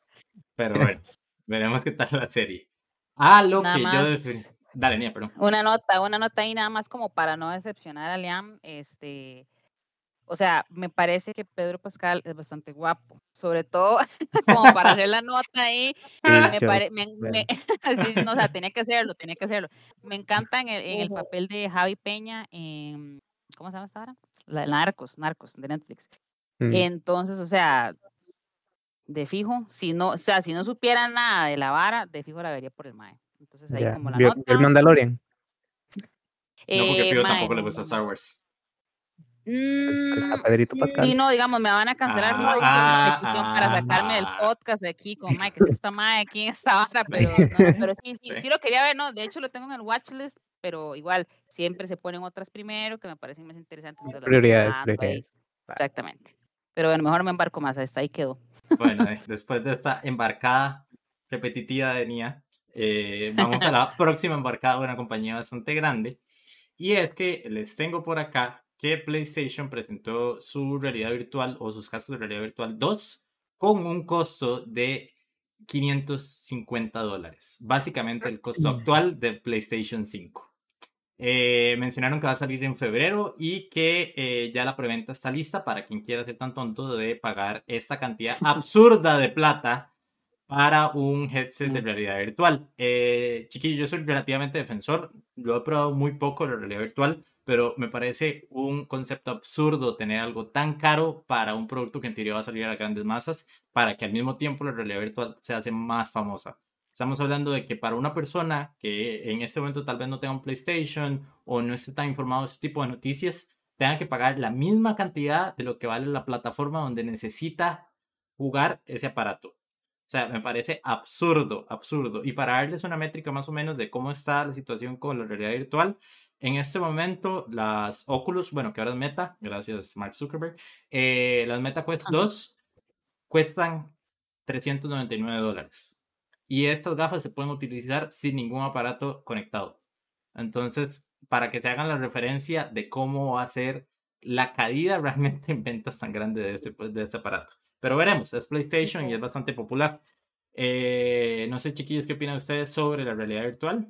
pero bueno, veremos qué tal la serie. Ah, lo Nada que yo... más. defin- Dale, Nia, perdón. Una nota, una nota ahí nada más como para no decepcionar a Liam, este, o sea, me parece que Pedro Pascal es bastante guapo, sobre todo como para hacer la nota ahí, me pare- me- bueno. me- sí, no, o sea, tenía que hacerlo, tenía que hacerlo. Me encanta en el, en el Ujú. papel de Javi Peña en, ¿cómo se llama esta hora? La, Narcos, Narcos, de Netflix. Mm, Entonces, o sea, de fijo, si no, o sea, si no supiera nada de la vara, de fijo la vería por el mae. Entonces ahí como la ¿Vio- nota. el Mandalorian? No, porque eh, Fido mae, tampoco le gusta Star. Wars. Es- Está Mm, Pedrito Pascal. Sí, no, digamos, me van a cancelar Ah, fijo, petición para ah, sacarme del ah. podcast de aquí, como, Mike, que es esta mae aquí en esta vara, pero, no, pero sí, sí, Sí. sí lo quería ver, ¿no? De hecho, lo tengo en el watchlist, pero igual, siempre se ponen otras primero que me parecen más interesantes. Prioridades, prioridades. Exactamente. Pero bueno, mejor me embarco más, hasta ahí quedó. Bueno, eh, después de esta embarcada, repetitiva de Nia, eh, vamos a la próxima embarcada de una compañía bastante grande. Y es que les tengo por acá que PlayStation presentó su realidad virtual o sus cascos de realidad virtual 2 con un costo de 550 dólares. Básicamente el costo actual de PlayStation 5. Eh, mencionaron que va a salir en febrero y que eh, ya la preventa está lista para quien quiera ser tan tonto de pagar esta cantidad absurda de plata para un headset de realidad virtual. Eh, chiquillo, yo soy relativamente defensor, lo he probado muy poco la realidad virtual, pero me parece un concepto absurdo tener algo tan caro para un producto que en teoría va a salir a grandes masas, para que al mismo tiempo la realidad virtual se hace más famosa. Estamos hablando de que para una persona que en este momento tal vez no tenga un PlayStation o no esté tan informado de este tipo de noticias, tenga que pagar la misma cantidad de lo que vale la plataforma donde necesita jugar ese aparato. O sea, me parece absurdo, absurdo. Y para darles una métrica más o menos de cómo está la situación con la realidad virtual, en este momento las Oculus, bueno, que ahora es Meta, gracias Mark Zuckerberg, eh, las Meta Quest 2 cuestan 399 dólares y estas gafas se pueden utilizar sin ningún aparato conectado. Entonces, para que se hagan la referencia de cómo va a ser la caída realmente en ventas tan grande de este, de este aparato. Pero veremos, es PlayStation y es bastante popular. Eh, no sé, chiquillos, ¿qué opinan ustedes sobre la realidad virtual?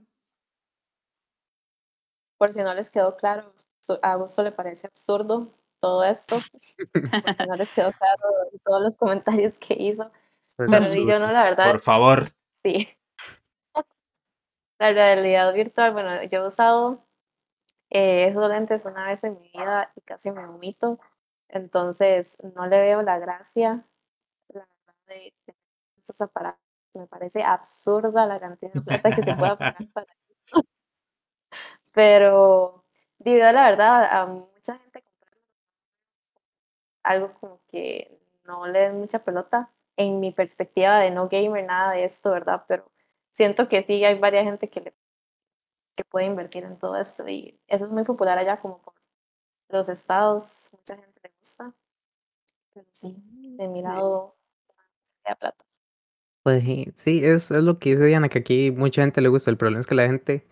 Por si no les quedó claro, a Augusto le parece absurdo todo esto. No les quedó claro todos los comentarios que hizo. Pero yo no, la verdad. Por favor. Sí. La realidad virtual, bueno, yo he usado eh, esos lentes una vez en mi vida y casi me vomito. Entonces, no le veo la gracia, la verdad, de, estos aparatos. Me parece absurda la cantidad de plata que se puede pagar para eso. Pero, debido a la verdad, a mucha gente algo como que no le den mucha pelota en mi perspectiva de no gamer, nada de esto, ¿verdad? Pero siento que sí hay varias gente que, le, que puede invertir en todo esto y eso es muy popular allá como por los estados, mucha gente le gusta. Pero sí, de mi lado, de plata. Pues sí, es, es lo que dice Diana, que aquí mucha gente le gusta. El problema es que la gente,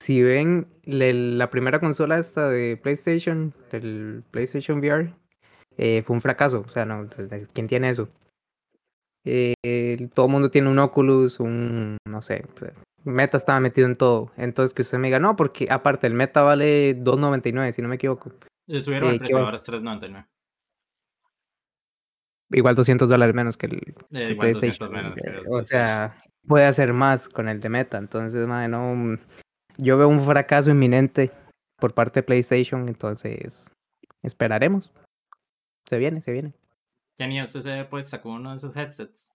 si ven la primera consola esta de PlayStation, el PlayStation VR, eh, fue un fracaso. O sea, no, ¿quién tiene eso? Eh, todo el mundo tiene un Oculus, un, no sé, Meta estaba metido en todo. Entonces que usted me diga, no, porque aparte el Meta vale 2.99, si no me equivoco. Le subieron el eh, precio, ahora es 3.99. Igual 200 dólares menos que el, eh, igual 200 menos o sea, puede hacer más con el de Meta. Entonces, madre, no, yo veo un fracaso inminente por parte de PlayStation, entonces esperaremos. Se viene, se viene. Kenny, usted se pues sacó uno de sus headsets.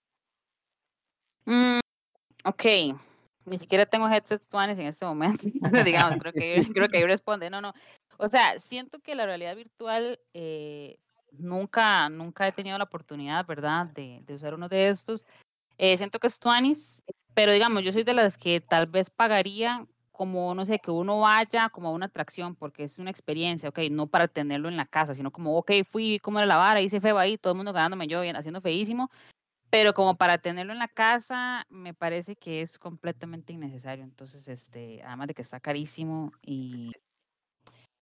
Mm, ok. Ni siquiera tengo headsets tuanes en este momento. Digamos, creo que, creo que ahí responde. No, no. O sea, siento que la realidad virtual eh, nunca, nunca he tenido la oportunidad, ¿verdad?, de, de usar uno de estos. Eh, siento que es tuanis, pero digamos, yo soy de las que tal vez pagaría como, no sé, que uno vaya como a una atracción, porque es una experiencia, ok, no para tenerlo en la casa, sino como, ok, fui, como era la vara, hice feo ahí, todo el mundo ganándome yo, bien, haciendo feísimo, pero como para tenerlo en la casa, me parece que es completamente innecesario. Entonces, este, además de que está carísimo y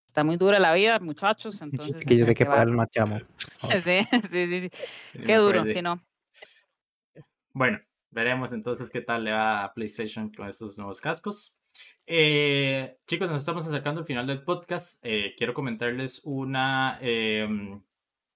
está muy dura la vida, muchachos, entonces... que yo sé que para el machamo. Sí, sí, sí, sí. Qué duro, si no. Bueno, veremos entonces qué tal le va a PlayStation con estos nuevos cascos. Eh, chicos, nos estamos acercando al final del podcast. Eh, quiero comentarles una, em,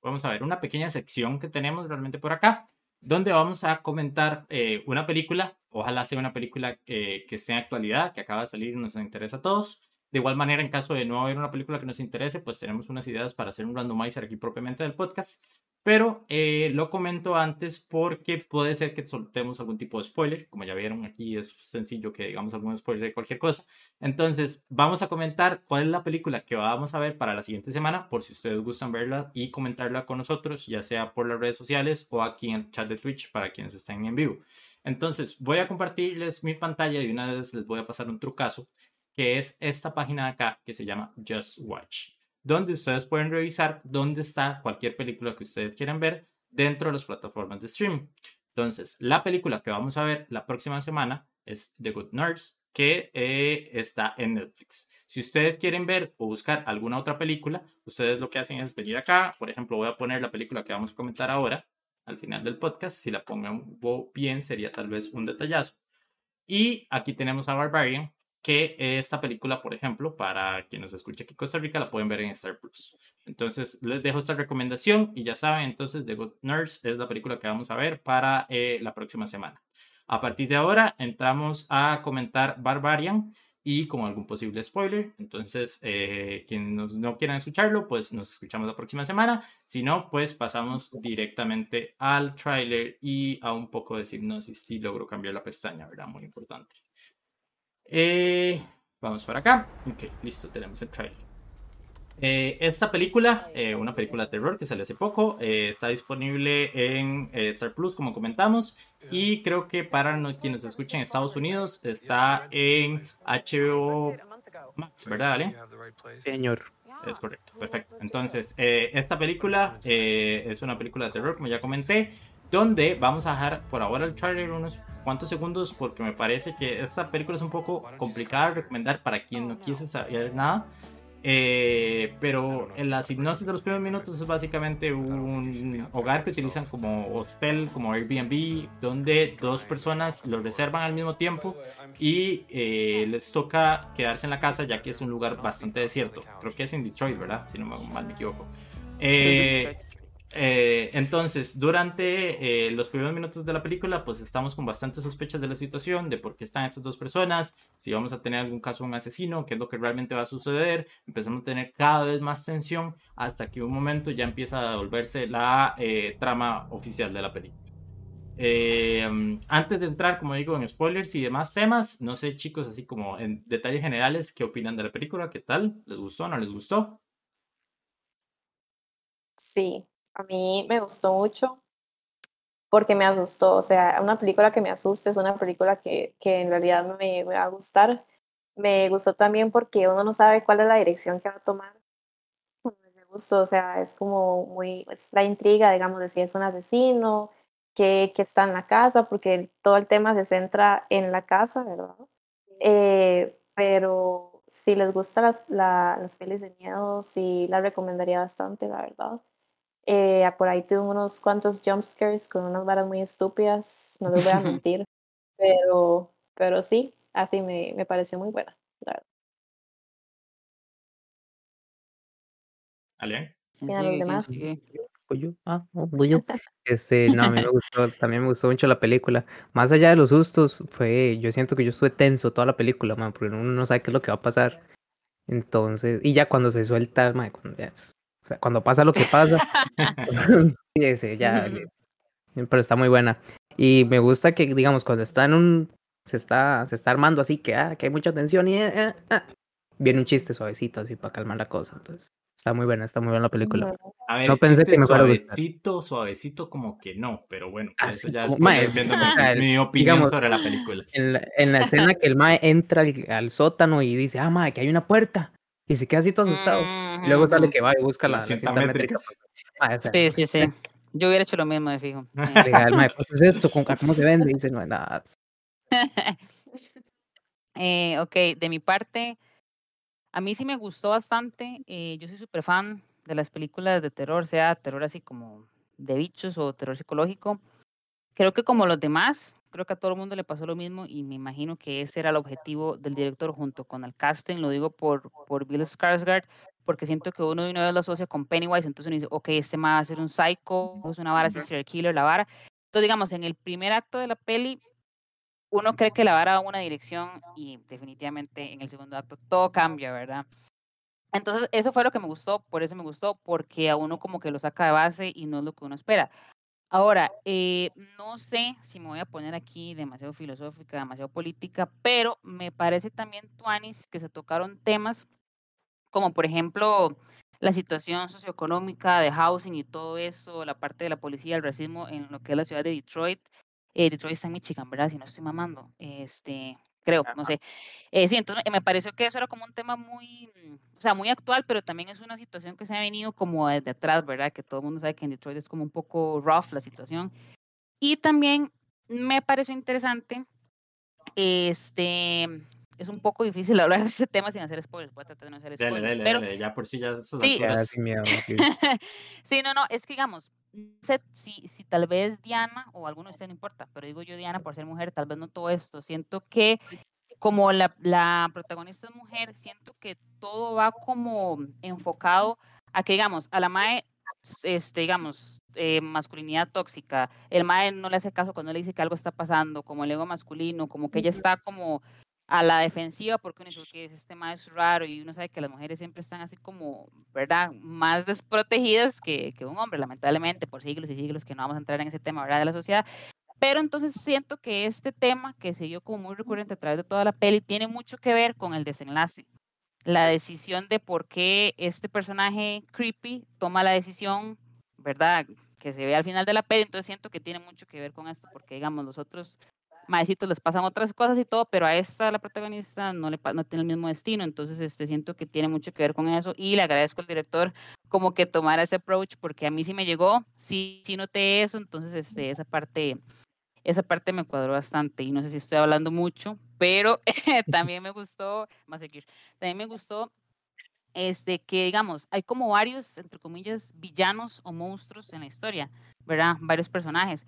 vamos a ver, una pequeña sección que tenemos realmente por acá, donde vamos a comentar eh, una película, ojalá sea una película que esté en actualidad, que acaba de salir y nos interesa a todos. De igual manera, en caso de no haber una película que nos interese, pues tenemos unas ideas para hacer un randomizer aquí propiamente del podcast. Pero eh, lo comento antes porque puede ser que soltemos algún tipo de spoiler. Como ya vieron aquí, es sencillo que digamos algún spoiler de cualquier cosa. Entonces, vamos a comentar cuál es la película que vamos a ver para la siguiente semana, por si ustedes gustan verla y comentarla con nosotros, ya sea por las redes sociales o aquí en el chat de Twitch para quienes estén en vivo. Entonces, voy a compartirles mi pantalla y una vez les voy a pasar un trucazo, que es esta página de acá que se llama Just Watch donde ustedes pueden revisar dónde está cualquier película que ustedes quieran ver dentro de las plataformas de streaming. Entonces, la película que vamos a ver la próxima semana es The Good Nurse, que eh, está en Netflix. Si ustedes quieren ver o buscar alguna otra película, ustedes lo que hacen es venir acá. Por ejemplo, voy a poner la película que vamos a comentar ahora al final del podcast. Si la pongan bien, sería tal vez un detallazo. Y aquí tenemos a Barbarian, que esta película, por ejemplo, para quien nos escuche aquí en Costa Rica, la pueden ver en Star Plus. Entonces, les dejo esta recomendación y ya saben, entonces, The Good Nurse es la película que vamos a ver para eh, la próxima semana. A partir de ahora, entramos a comentar Barbarian y con algún posible spoiler. Entonces, eh, quienes no quieran escucharlo, pues nos escuchamos la próxima semana. Si no, pues pasamos directamente al tráiler y a un poco de hipnosis si logro cambiar la pestaña, ¿verdad? Muy importante. Eh, vamos para acá. Ok, listo, tenemos el trailer. Eh, esta película, eh, una película de terror que salió hace poco, está disponible en Star Plus, como comentamos, y creo que para quienes escuchen en Estados Unidos está en HBO Max, ¿verdad, Ale? Señor. Es correcto, perfecto. Entonces, esta película es una película de terror, como ya comenté, donde vamos a dejar por ahora el trailer unos cuantos segundos porque me parece que esta película es un poco complicada de recomendar para quien no quise saber nada. Eh, pero en la hipnosis de los primeros minutos es básicamente un hogar que utilizan como hostel, como Airbnb, donde dos personas lo reservan al mismo tiempo y eh, les toca quedarse en la casa ya que es un lugar bastante desierto. Creo que es en Detroit, ¿verdad? Si no mal me equivoco. Eh, eh, entonces, durante eh, los primeros minutos de la película, pues estamos con bastantes sospechas de la situación, de por qué están estas dos personas, si vamos a tener algún caso de un asesino, qué es lo que realmente va a suceder. Empezamos a tener cada vez más tensión hasta que un momento ya empieza a volverse la eh, trama oficial de la película. antes de entrar, como digo, en spoilers y demás temas, no sé chicos, así como en detalles generales, ¿qué opinan de la película? ¿Qué tal? ¿Les gustó? ¿No les gustó? Sí, a mí me gustó mucho porque me asustó. O sea, una película que me asuste es una película que, que en realidad me, va a gustar. Me gustó también porque uno no sabe cuál es la dirección que va a tomar. Me gustó, o sea, es como muy, es la intriga, digamos, de si es un asesino, que, que está en la casa, porque todo el tema se centra en la casa, ¿verdad? Eh, pero si les gustan las, las pelis de miedo, sí las recomendaría bastante, la verdad. Eh, por ahí tuve unos cuantos jumpscares con unas varas muy estúpidas, no les voy a mentir, pero, pero sí, así me, me pareció muy buena, la verdad. ¿Alien? los demás? Ah, oh, Este, no, a mí me gustó, también me gustó mucho la película. Más allá de los sustos, fue, yo siento que yo estuve tenso toda la película, man, porque uno no sabe qué es lo que va a pasar. Entonces, y ya cuando se suelta, man, cuando ya, o sea, cuando pasa lo que pasa, ya, pero está muy buena. Y me gusta que, digamos, cuando está en un, se está, se está armando así, que, ah, que hay mucha tensión y eh, eh, ah, viene un chiste suavecito así para calmar la cosa. Entonces, está muy buena, está muy buena la película. A ver, no pensé que me suavecito, suavecito como que no, pero bueno, eso ya es viendo mi, opinión sobre la película. En la, en la escena que el mae entra al, sótano y dice, ah, mae, que hay una puerta. Y se queda así todo asustado. Y luego sale que va y busca la, cinta, métrica. Pues. Ah, sí, sí, sí. Yo hubiera hecho lo mismo, me fijo. ¿qué es esto? ¿Cómo se vende? Y dice, no es nada. eh, ok, de mi parte, a mí sí me gustó bastante. Eh, yo soy súper fan de las películas de terror, sea terror así como de bichos o terror psicológico. Creo que como los demás, creo que a todo el mundo le pasó lo mismo y me imagino que ese era el objetivo del director junto con el casting, lo digo por, por Bill Skarsgård, porque siento que uno de una vez lo asocia con Pennywise, entonces uno dice, ok, este va a ser un psycho, es una vara, serial killer, la vara. Entonces, digamos, en el primer acto de la peli, uno cree que la vara va a una dirección y definitivamente en el segundo acto todo cambia, ¿verdad? Entonces, eso fue lo que me gustó, por eso me gustó, porque a uno como que lo saca de base y no es lo que uno espera. Ahora, eh, no sé si me voy a poner aquí demasiado filosófica, demasiado política, pero me parece también, Tuanis, que se tocaron temas como, por ejemplo, la situación socioeconómica de housing y todo eso, la parte de la policía, el racismo en lo que es la ciudad de Detroit. Eh, Detroit está en Michigan, ¿verdad? Si no estoy mamando. Este, creo, no sé. Eh, sí, entonces me pareció que eso era como un tema muy, o sea, muy actual, pero también es una situación que se ha venido como desde atrás, ¿verdad? Que todo el mundo sabe que en Detroit es como un poco rough la situación. Y también me pareció interesante, este, es un poco difícil hablar de ese tema sin hacer spoilers, voy a tratar de no hacer spoilers. Dale, dale, pero, dale, ya por si ya sí, sin miedo, sí, no, no, es que digamos, no sé si, si tal vez Diana o alguno de ustedes no importa, pero digo yo Diana por ser mujer, tal vez no todo esto, siento que como la, la protagonista es mujer, siento que todo va como enfocado a que digamos, a la MAE este, digamos, eh, masculinidad tóxica, el mae no le hace caso cuando le dice que algo está pasando, como el ego masculino, como que ella está como a la defensiva porque uno dice que este mae es raro y uno sabe que las mujeres siempre están así como, ¿verdad? Más desprotegidas que, que un hombre, lamentablemente, por siglos y siglos que no vamos a entrar en ese tema, ¿verdad? De la sociedad. Pero entonces siento que este tema que se dio como muy recurrente a través de toda la peli tiene mucho que ver con el desenlace la decisión de por qué este personaje creepy toma la decisión, ¿verdad? Que se ve al final de la peli, entonces siento que tiene mucho que ver con esto, porque digamos, los otros maecitos les pasan otras cosas y todo, pero a esta, la protagonista, no, le, no tiene el mismo destino, entonces este, siento que tiene mucho que ver con eso y le agradezco al director como que tomara ese approach, porque a mí sí me llegó, sí, sí noté eso, entonces este, esa parte esa parte me cuadró bastante y no sé si estoy hablando mucho, pero también me gustó, más seguir, también me gustó este, que digamos, hay como varios, entre comillas, villanos o monstruos en la historia, ¿verdad? Varios personajes.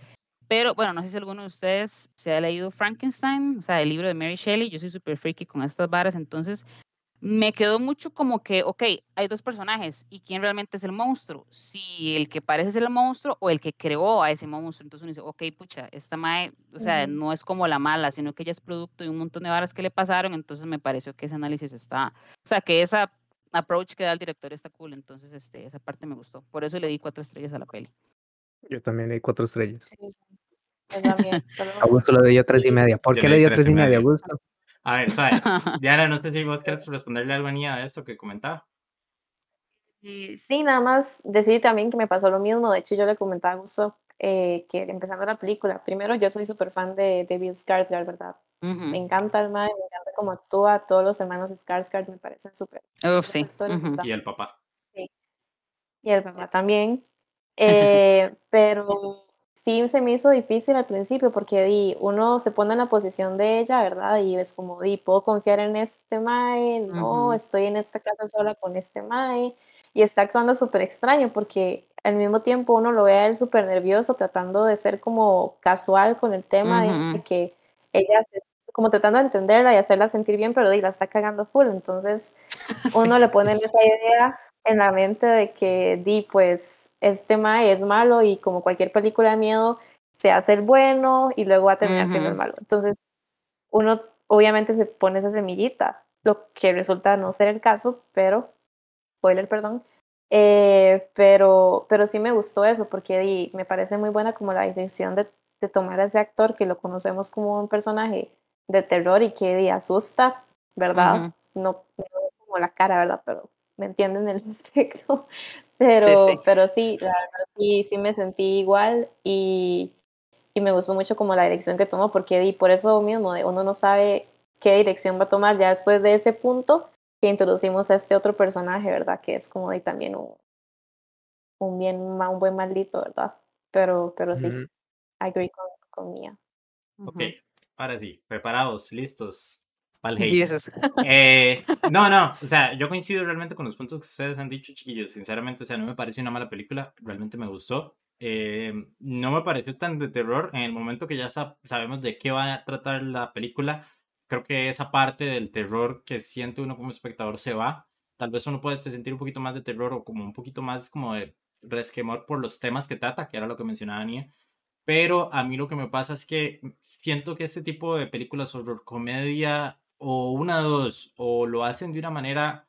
Pero bueno, no sé si alguno de ustedes se ha leído Frankenstein, o sea, el libro de Mary Shelley. Yo soy súper freaky con estas varas, entonces me quedó mucho como que, ok, hay dos personajes y quién realmente es el monstruo, si el que parece ser el monstruo o el que creó a ese monstruo. Entonces uno dice, ok, pucha, esta mae, o sea, no es como la mala, sino que ella es producto de un montón de varas que le pasaron, entonces me pareció que ese análisis está, o sea, que esa approach que da el director está cool, entonces este, esa parte me gustó. Por eso le di cuatro estrellas a la peli. Yo también le di cuatro estrellas. Sí, Augusto le dio tres y media. ¿Por qué le dio tres y media, Augusto? A ver, ¿sabes? Diana, no sé si vos quieres responderle algo a esto que comentaba. Sí, nada más decir también que me pasó lo mismo. De hecho, yo le comentaba a Gusto eh, que empezando la película, primero yo soy súper fan de, de, Bill Skarsgård, ¿verdad? Me encanta el man, me encanta cómo actúa, todos los hermanos Skarsgård me parecen súper sí. Y el papá. Sí. Y el papá también. Eh, pero sí se me hizo difícil al principio porque di, uno se pone en la posición de ella, ¿verdad? Y es como, di, puedo confiar en este Mae, no, estoy en esta casa sola con este Mae. Y está actuando súper extraño porque al mismo tiempo uno lo ve a él súper nervioso, tratando de ser como casual con el tema de que ella, como tratando de entenderla y hacerla sentir bien, pero di, la está cagando full. Entonces uno le pone esa idea en la mente de que di, pues este Mae es malo y como cualquier película de miedo, se hace el bueno y luego va a terminar siendo el malo. Entonces, uno obviamente se pone esa semillita, lo que resulta no ser el caso, pero, spoiler, perdón, eh, pero, pero sí me gustó eso porque di, me parece muy buena como la decisión de, de, tomar a ese actor que lo conocemos como un personaje de terror y que di, asusta, ¿verdad? no, no como la cara, ¿verdad? Pero me entienden en ese aspecto. Pero sí, pero sí, la verdad sí, sí me sentí igual y, y, me gustó mucho como la dirección que tomó, porque y por eso mismo uno no sabe qué dirección va a tomar ya después de ese punto que introducimos a este otro personaje, ¿verdad? Que es como de también un, un bien, un buen maldito, ¿verdad? Pero, pero sí, agree con, con Mía. Ok, ahora sí, preparados, listos. Eh, no, no, o sea, yo coincido realmente con los puntos que ustedes han dicho, chiquillos. Sinceramente, o sea, no me parece una mala película, realmente me gustó. Eh, no me pareció tan de terror en el momento que ya sabemos de qué va a tratar la película. Creo que esa parte del terror que siente uno como espectador se va. Tal vez uno puede sentir un poquito más de terror o como un poquito más como de resquemor por los temas que trata, que era lo que mencionaba Nia. Pero a mí lo que me pasa es que siento que este tipo de películas horror comedia o una de dos, o lo hacen de una manera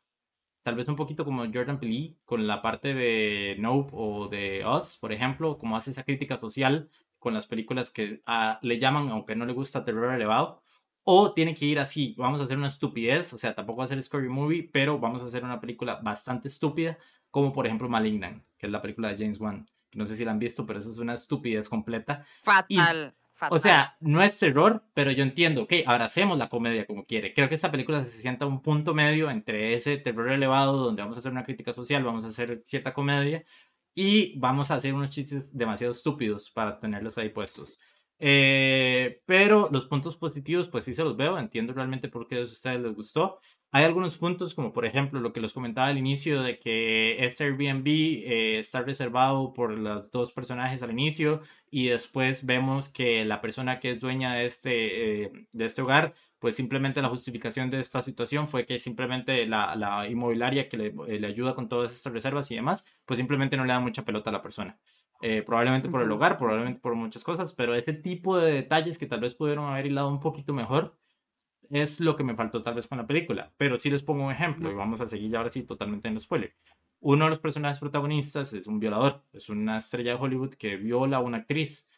tal vez un poquito como Jordan Peele con la parte de Nope o de Us, por ejemplo, como hace esa crítica social con las películas que ah, le llaman, aunque no le gusta terror elevado, o tiene que ir así, vamos a hacer una estupidez, o sea, tampoco va a ser Scary Movie, pero vamos a hacer una película bastante estúpida, como por ejemplo Malignant, que es la película de James Wan. No sé si la han visto, pero eso es una estupidez completa. Fatal. O sea, no es terror, pero yo entiendo, ok, hacemos la comedia como quiere. Creo que esta película se sienta un punto medio entre ese terror elevado donde vamos a hacer una crítica social, vamos a hacer cierta comedia, y vamos a hacer unos chistes demasiado estúpidos para tenerlos ahí puestos. Eh, pero los puntos positivos, pues sí se los veo, entiendo realmente por qué a ustedes les gustó. Hay algunos puntos, como por ejemplo lo que les comentaba al inicio, de que este Airbnb eh, está reservado por los dos personajes al inicio y después vemos que la persona que es dueña de este, eh, de este hogar, pues simplemente la justificación de esta situación fue que simplemente la, la inmobiliaria que le, le ayuda con todas estas reservas y demás, pues simplemente no le da mucha pelota a la persona. Eh, probablemente por el hogar, probablemente por muchas cosas, pero ese tipo de detalles que tal vez pudieron haber hilado un poquito mejor es lo que me faltó tal vez con la película. Pero sí les pongo un ejemplo y vamos a seguir ya ahora sí totalmente en el spoiler. Uno de los personajes protagonistas es un violador, es una estrella de Hollywood que viola a una actriz.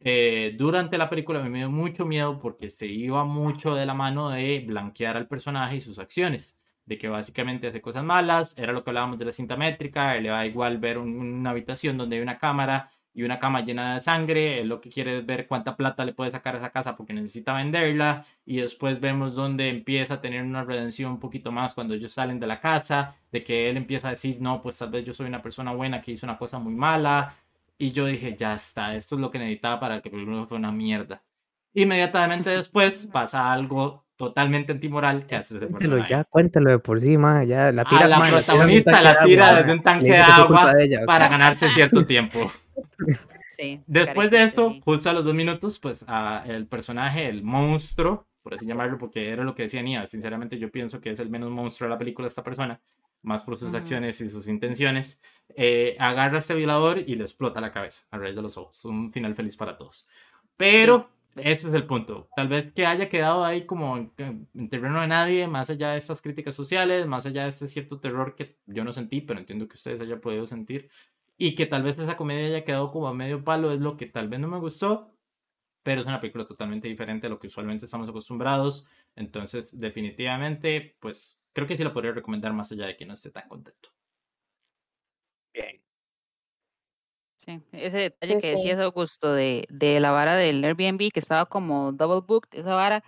Eh, durante la película me dio mucho miedo porque se iba mucho de la mano de blanquear al personaje y sus acciones de que básicamente hace cosas malas, era lo que hablábamos de la cinta métrica, le va igual ver una habitación donde hay una cámara y una cama llena de sangre, él lo que quiere es ver cuánta plata le puede sacar a esa casa porque necesita venderla y después vemos donde empieza a tener una redención un poquito más cuando ellos salen de la casa, de que él empieza a decir, no, pues tal vez yo soy una persona buena que hizo una cosa muy mala y yo dije, ya está, esto es lo que necesitaba para que primero fue una mierda. Inmediatamente después pasa algo totalmente antimoral que hace ese personaje. Ya, cuéntalo de por sí, ya la tira. A la protagonista la tira desde un tanque de agua para ganarse cierto tiempo. Sí, Después de esto, justo a los dos minutos, pues el personaje, el monstruo, por así llamarlo, porque era lo que decía Nia, sinceramente yo pienso que es el menos monstruo de la película esta persona, más por sus acciones y sus intenciones, eh, agarra a este violador y le explota la cabeza a raíz de los ojos. Un final feliz para todos. Pero ese es el punto. Tal vez que haya quedado ahí como en, terreno de nadie, más allá de estas críticas sociales, más allá de este cierto terror que yo no sentí, pero entiendo que ustedes hayan podido sentir, y que tal vez esa comedia haya quedado como a medio palo, es lo que tal vez no me gustó, pero es una película totalmente diferente a lo que usualmente estamos acostumbrados. Entonces, definitivamente, pues creo que sí la podría recomendar más allá de que no esté tan contento. Bien. Sí, ese detalle que decías, Augusto, de, de la vara del Airbnb, que estaba como double booked, esa vara,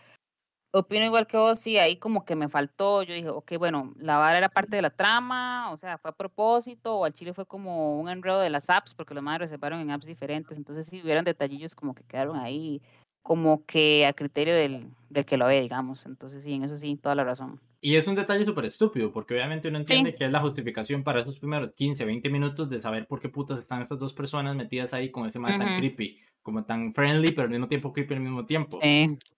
opino igual que vos, sí, ahí como que me faltó, yo dije, ok, bueno, la vara era parte de la trama, o sea, fue a propósito, o al chile fue como un enredo de las apps, porque los madres reservaron en apps diferentes, entonces sí hubieran detallillos como que quedaron ahí, como que a criterio del, del que lo ve, digamos, entonces sí, en eso sí, toda la razón. Y es un detalle súper estúpido, porque obviamente uno entiende que es la justificación para esos primeros 15, 20 minutos de saber por qué putas están estas dos personas metidas ahí con ese man tan creepy, como tan friendly, pero al mismo tiempo creepy al mismo tiempo.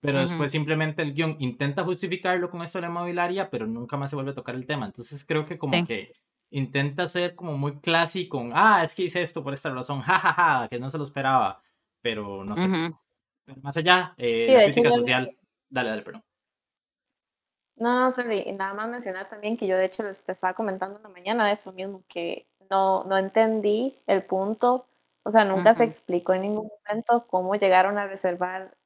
Pero después simplemente el guion intenta justificarlo con esto de la mobiliaria, pero nunca más se vuelve a tocar el tema. Entonces creo que como que intenta ser como muy clásico, ah, es que hice esto por esta razón, jajaja, ja, ja, que no se lo esperaba, pero no sé. Pero más allá, eh, la crítica social, dale, dale, perdón. No, no, sorry. Nada más mencionar también que yo de hecho te estaba comentando en la mañana eso mismo, que no, no entendí el punto, o sea, nunca se explicó en ningún momento cómo llegaron a reservar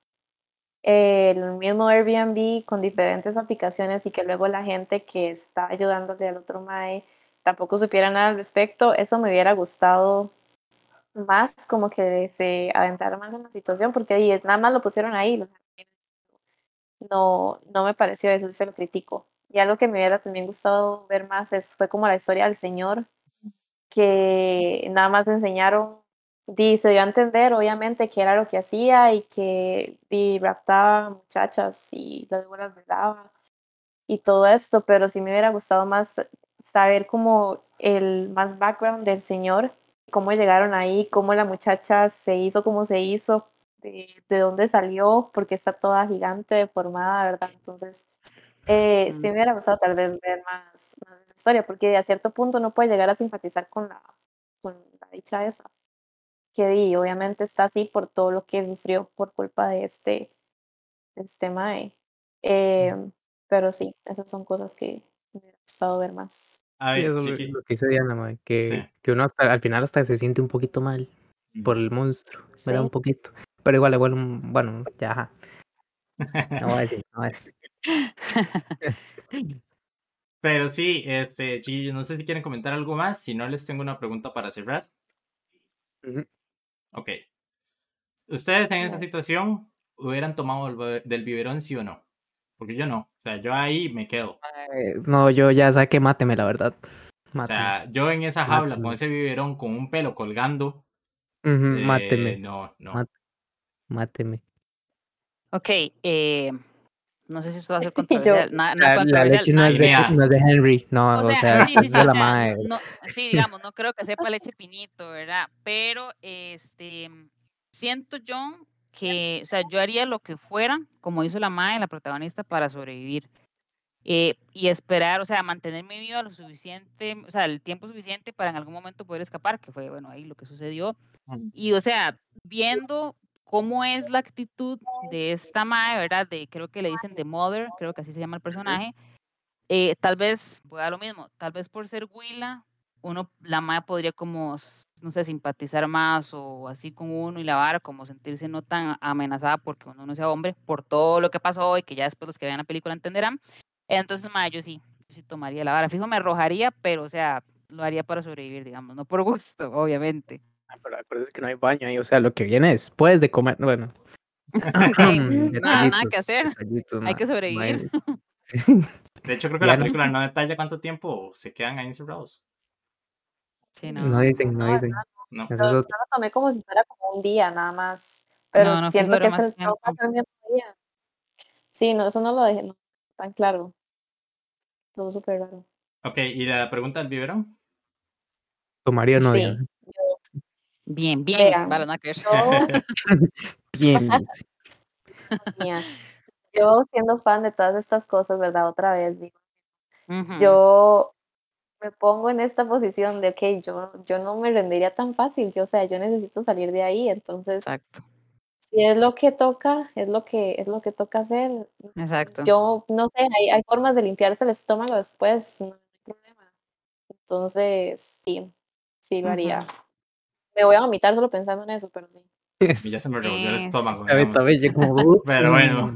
el mismo Airbnb con diferentes aplicaciones y que luego la gente que está ayudándole al otro MAE tampoco supiera nada al respecto. Eso me hubiera gustado más, como que se adentrara más en la situación, porque nada más lo pusieron ahí, no, no me pareció eso, se lo critico. Y algo que me hubiera también gustado ver más es, fue como la historia del Señor, que nada más enseñaron, y se dio a entender obviamente que era lo que hacía y que y raptaba muchachas y las las velaba y todo esto, pero sí me hubiera gustado más saber como el más background del Señor, cómo llegaron ahí, cómo la muchacha se hizo como se hizo, de, dónde salió, porque está toda gigante, deformada, ¿verdad? Entonces, eh, sí me hubiera gustado tal vez ver más, más esa historia, porque a cierto punto no puede llegar a simpatizar con la, con la dicha esa, que di, obviamente está así por todo lo que sufrió por culpa de este, de este mae. Eh, pero sí, esas son cosas que me hubiera gustado ver más. A ver, lo que dice Diana, que, que uno hasta, al final hasta se siente un poquito mal por el monstruo, me da un poquito. Pero igual, igual, bueno, ya. No voy a decir, no voy a decir. Pero sí, este, no sé si quieren comentar algo más. Si no, les tengo una pregunta para cerrar. Ok. ¿Ustedes en esa situación hubieran tomado el, del biberón, sí o no? Porque yo no. O sea, yo ahí me quedo. no, yo ya saqué máteme, la verdad. O sea, yo en esa jaula con ese biberón con un pelo colgando. máteme. No, no. Máteme. Ok, eh, no sé si esto va a ser controversial. la, leche no es, de, Henry, no, o sea, sí, sí, sí, de la madre. sí, digamos, no creo que sepa leche pinito, ¿verdad? Pero, este, siento yo que, o sea, yo haría lo que fuera, como hizo la madre, la protagonista, para sobrevivir. Eh, y esperar, o sea, mantenerme viva lo suficiente, o sea, el tiempo suficiente para en algún momento poder escapar, que fue, bueno, ahí lo que sucedió. Y, o sea, viendo cómo es la actitud de esta madre, ¿verdad? De, creo que le dicen The Mother, creo que así se llama el personaje. Eh, tal vez, voy a lo mismo, tal vez por ser Willa, uno, la madre podría como, no sé, simpatizar más o así con uno y la vara, como sentirse no tan amenazada porque uno no sea hombre, por todo lo que pasó y que ya después los que vean la película entenderán. Entonces, madre, yo sí, yo sí tomaría la vara. Fijo, me arrojaría, pero, o sea, lo haría para sobrevivir, digamos, no por gusto, obviamente. Ah, pero acuérdense que no hay baño ahí, o sea, lo que viene después de comer, bueno. nada, nada que hacer, hay que sobrevivir. De hecho, creo que la película no detalla cuánto tiempo se quedan ahí encerrados. Sí, no. no dicen, no dicen. No. Yo, lo tomé como si fuera como un día nada más, pero siento que es el mismo día. Sí, no, eso no lo dejé no, tan claro. Todo súper raro. Ok, ¿y la pregunta del biberón? ¿Tomaría o no? Sí, Bien, bien, para no bien. Yo siendo fan de todas estas cosas, ¿verdad? Otra vez digo, yo me pongo en esta posición de, que yo, yo no me rendiría tan fácil, yo, o sea, yo necesito salir de ahí, entonces, Exacto. si es lo que toca, es lo que, es lo que toca hacer. Exacto. Yo, no sé, hay, hay formas de limpiarse el estómago después, no hay problema. Entonces, sí, sí lo haría. Me voy a vomitar solo pensando en eso, pero sí. Y ya se me revolvió el estómago. Pero bueno,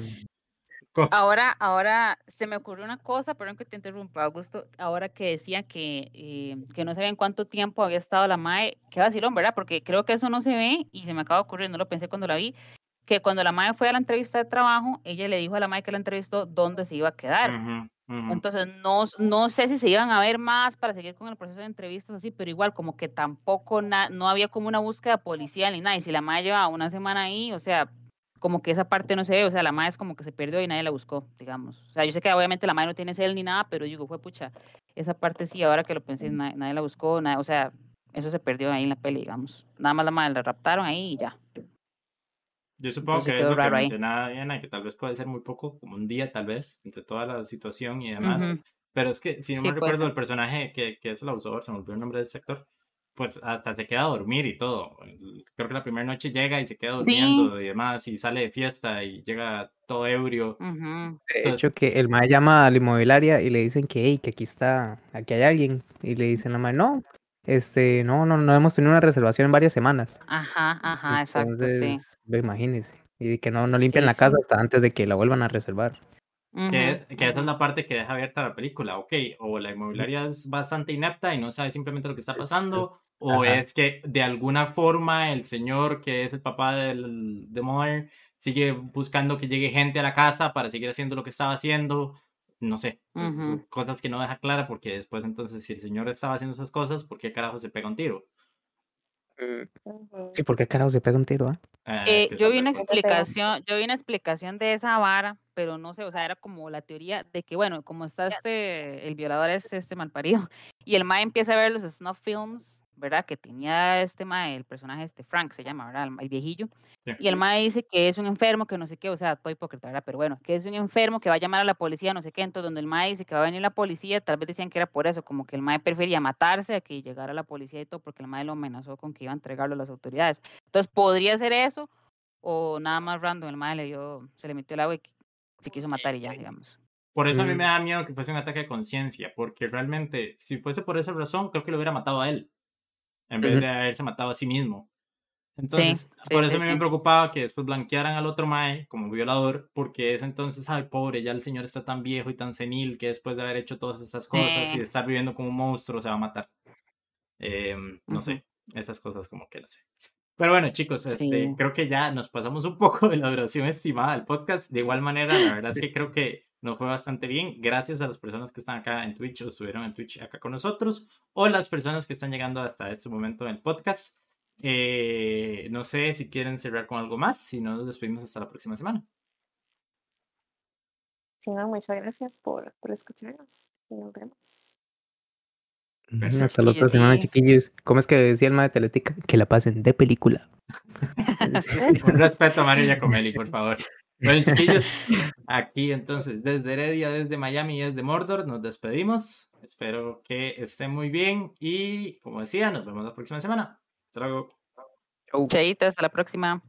Ahora, ahora se me ocurrió una cosa, perdón que te interrumpa, Augusto, ahora que decía que, eh, que no sabían cuánto tiempo había estado la MAE, qué vacilón, ¿verdad? Porque creo que eso no se ve y se me acaba de ocurrir, no lo pensé cuando la vi, que cuando la MAE fue a la entrevista de trabajo, ella le dijo a la MAE que la entrevistó dónde se iba a quedar. Entonces, no, no sé si se iban a ver más para seguir con el proceso de entrevistas así, pero igual como que tampoco no había como una búsqueda policial ni nada. Y si la MAE lleva una semana ahí, o sea, como que esa parte no se ve, o sea, la madre es como que se perdió y nadie la buscó, digamos. O sea, yo sé que obviamente la madre no tiene cel ni nada, pero digo, fue pucha, esa parte sí, ahora que lo pensé, nadie, la buscó, o sea, eso se perdió ahí en la peli, digamos. Nada más la madre la raptaron ahí y ya. Yo supongo que es lo que mencionaba Diana, que tal vez puede ser muy poco, como un día tal vez, entre toda la situación y demás. Pero es que, si no me recuerdo, el personaje que, que es el abusador, se me olvidó el nombre del sector, pues hasta se queda a dormir y todo. Creo que la primera noche llega y se queda durmiendo y demás, y sale de fiesta y llega todo ebrio. De hecho, que el mae llama a la inmobiliaria y le dicen que, hey, que aquí está, aquí hay alguien. Y le dicen la mae, no, este, no, no, no hemos tenido una reservación en varias semanas. Ajá, ajá, exacto, sí. Imagínense. Y que no, no limpian la casa hasta antes de que la vuelvan a reservar. Que, que, esa es la parte que deja abierta la película, ok, o la inmobiliaria es bastante inepta y no sabe simplemente lo que está pasando, o es que de alguna forma el señor que es el papá del, de Mother sigue buscando que llegue gente a la casa para seguir haciendo lo que estaba haciendo, no sé, cosas que no deja clara porque después entonces si el señor estaba haciendo esas cosas, ¿por qué carajo se pega un tiro? Sí, ¿por qué carajo se pega un tiro? Ah, eh, yo vi una explicación, yo vi una explicación de esa vara, pero no sé, o sea, era como la teoría de que, bueno, como está este, el violador es este malparido, y el ma empieza a ver los snuff films, ¿verdad? Que tenía este ma, el personaje este, Frank se llama, ¿verdad? El, viejillo, y el ma dice que es un enfermo, que no sé qué, o sea, todo hipócrita, ¿verdad? Pero bueno, que es un enfermo que va a llamar a la policía, no sé qué, entonces donde el ma dice que va a venir la policía, tal vez decían que era por eso, como que el ma prefería matarse a que llegara la policía y todo, porque el ma lo amenazó con que iba a entregarlo a las autoridades. Entonces, podría ser eso, o nada más random, el mae le dio, se le metió el agua y se quiso matar y ya, digamos. Por eso a mí me da miedo que fuese un ataque de conciencia, porque realmente, si fuese por esa razón, creo que lo hubiera matado a él, en vez de haberse matado a sí mismo. Entonces, por eso a mí me preocupaba que después blanquearan al otro Mae como violador, porque es entonces, ay, pobre, ya el señor está tan viejo y tan senil que después de haber hecho todas esas cosas y de estar viviendo como un monstruo se va a matar. Em, no sé, esas cosas como que no sé. Pero bueno, chicos, este, creo que ya nos pasamos un poco de la duración estimada del podcast. De igual manera, la verdad es que creo que nos fue bastante bien. Gracias a las personas que están acá en Twitch o estuvieron en Twitch acá con nosotros o las personas que están llegando hasta este momento en el podcast. Eh, no sé si quieren cerrar con algo más, si no nos despedimos hasta la próxima semana. Sí, no, muchas gracias por, por escucharnos y nos vemos. Hasta la otra semana, chiquillos. ¿Cómo es que decía el ma de Teletica? Que la pasen de película. Un respeto a Mario Giacomelli, por favor. Bueno, chiquillos, aquí entonces desde Heredia, desde Miami y desde Mordor, nos despedimos. Espero que estén muy bien y, como decía, nos vemos la próxima semana. Hasta luego. Chaito, hasta la próxima.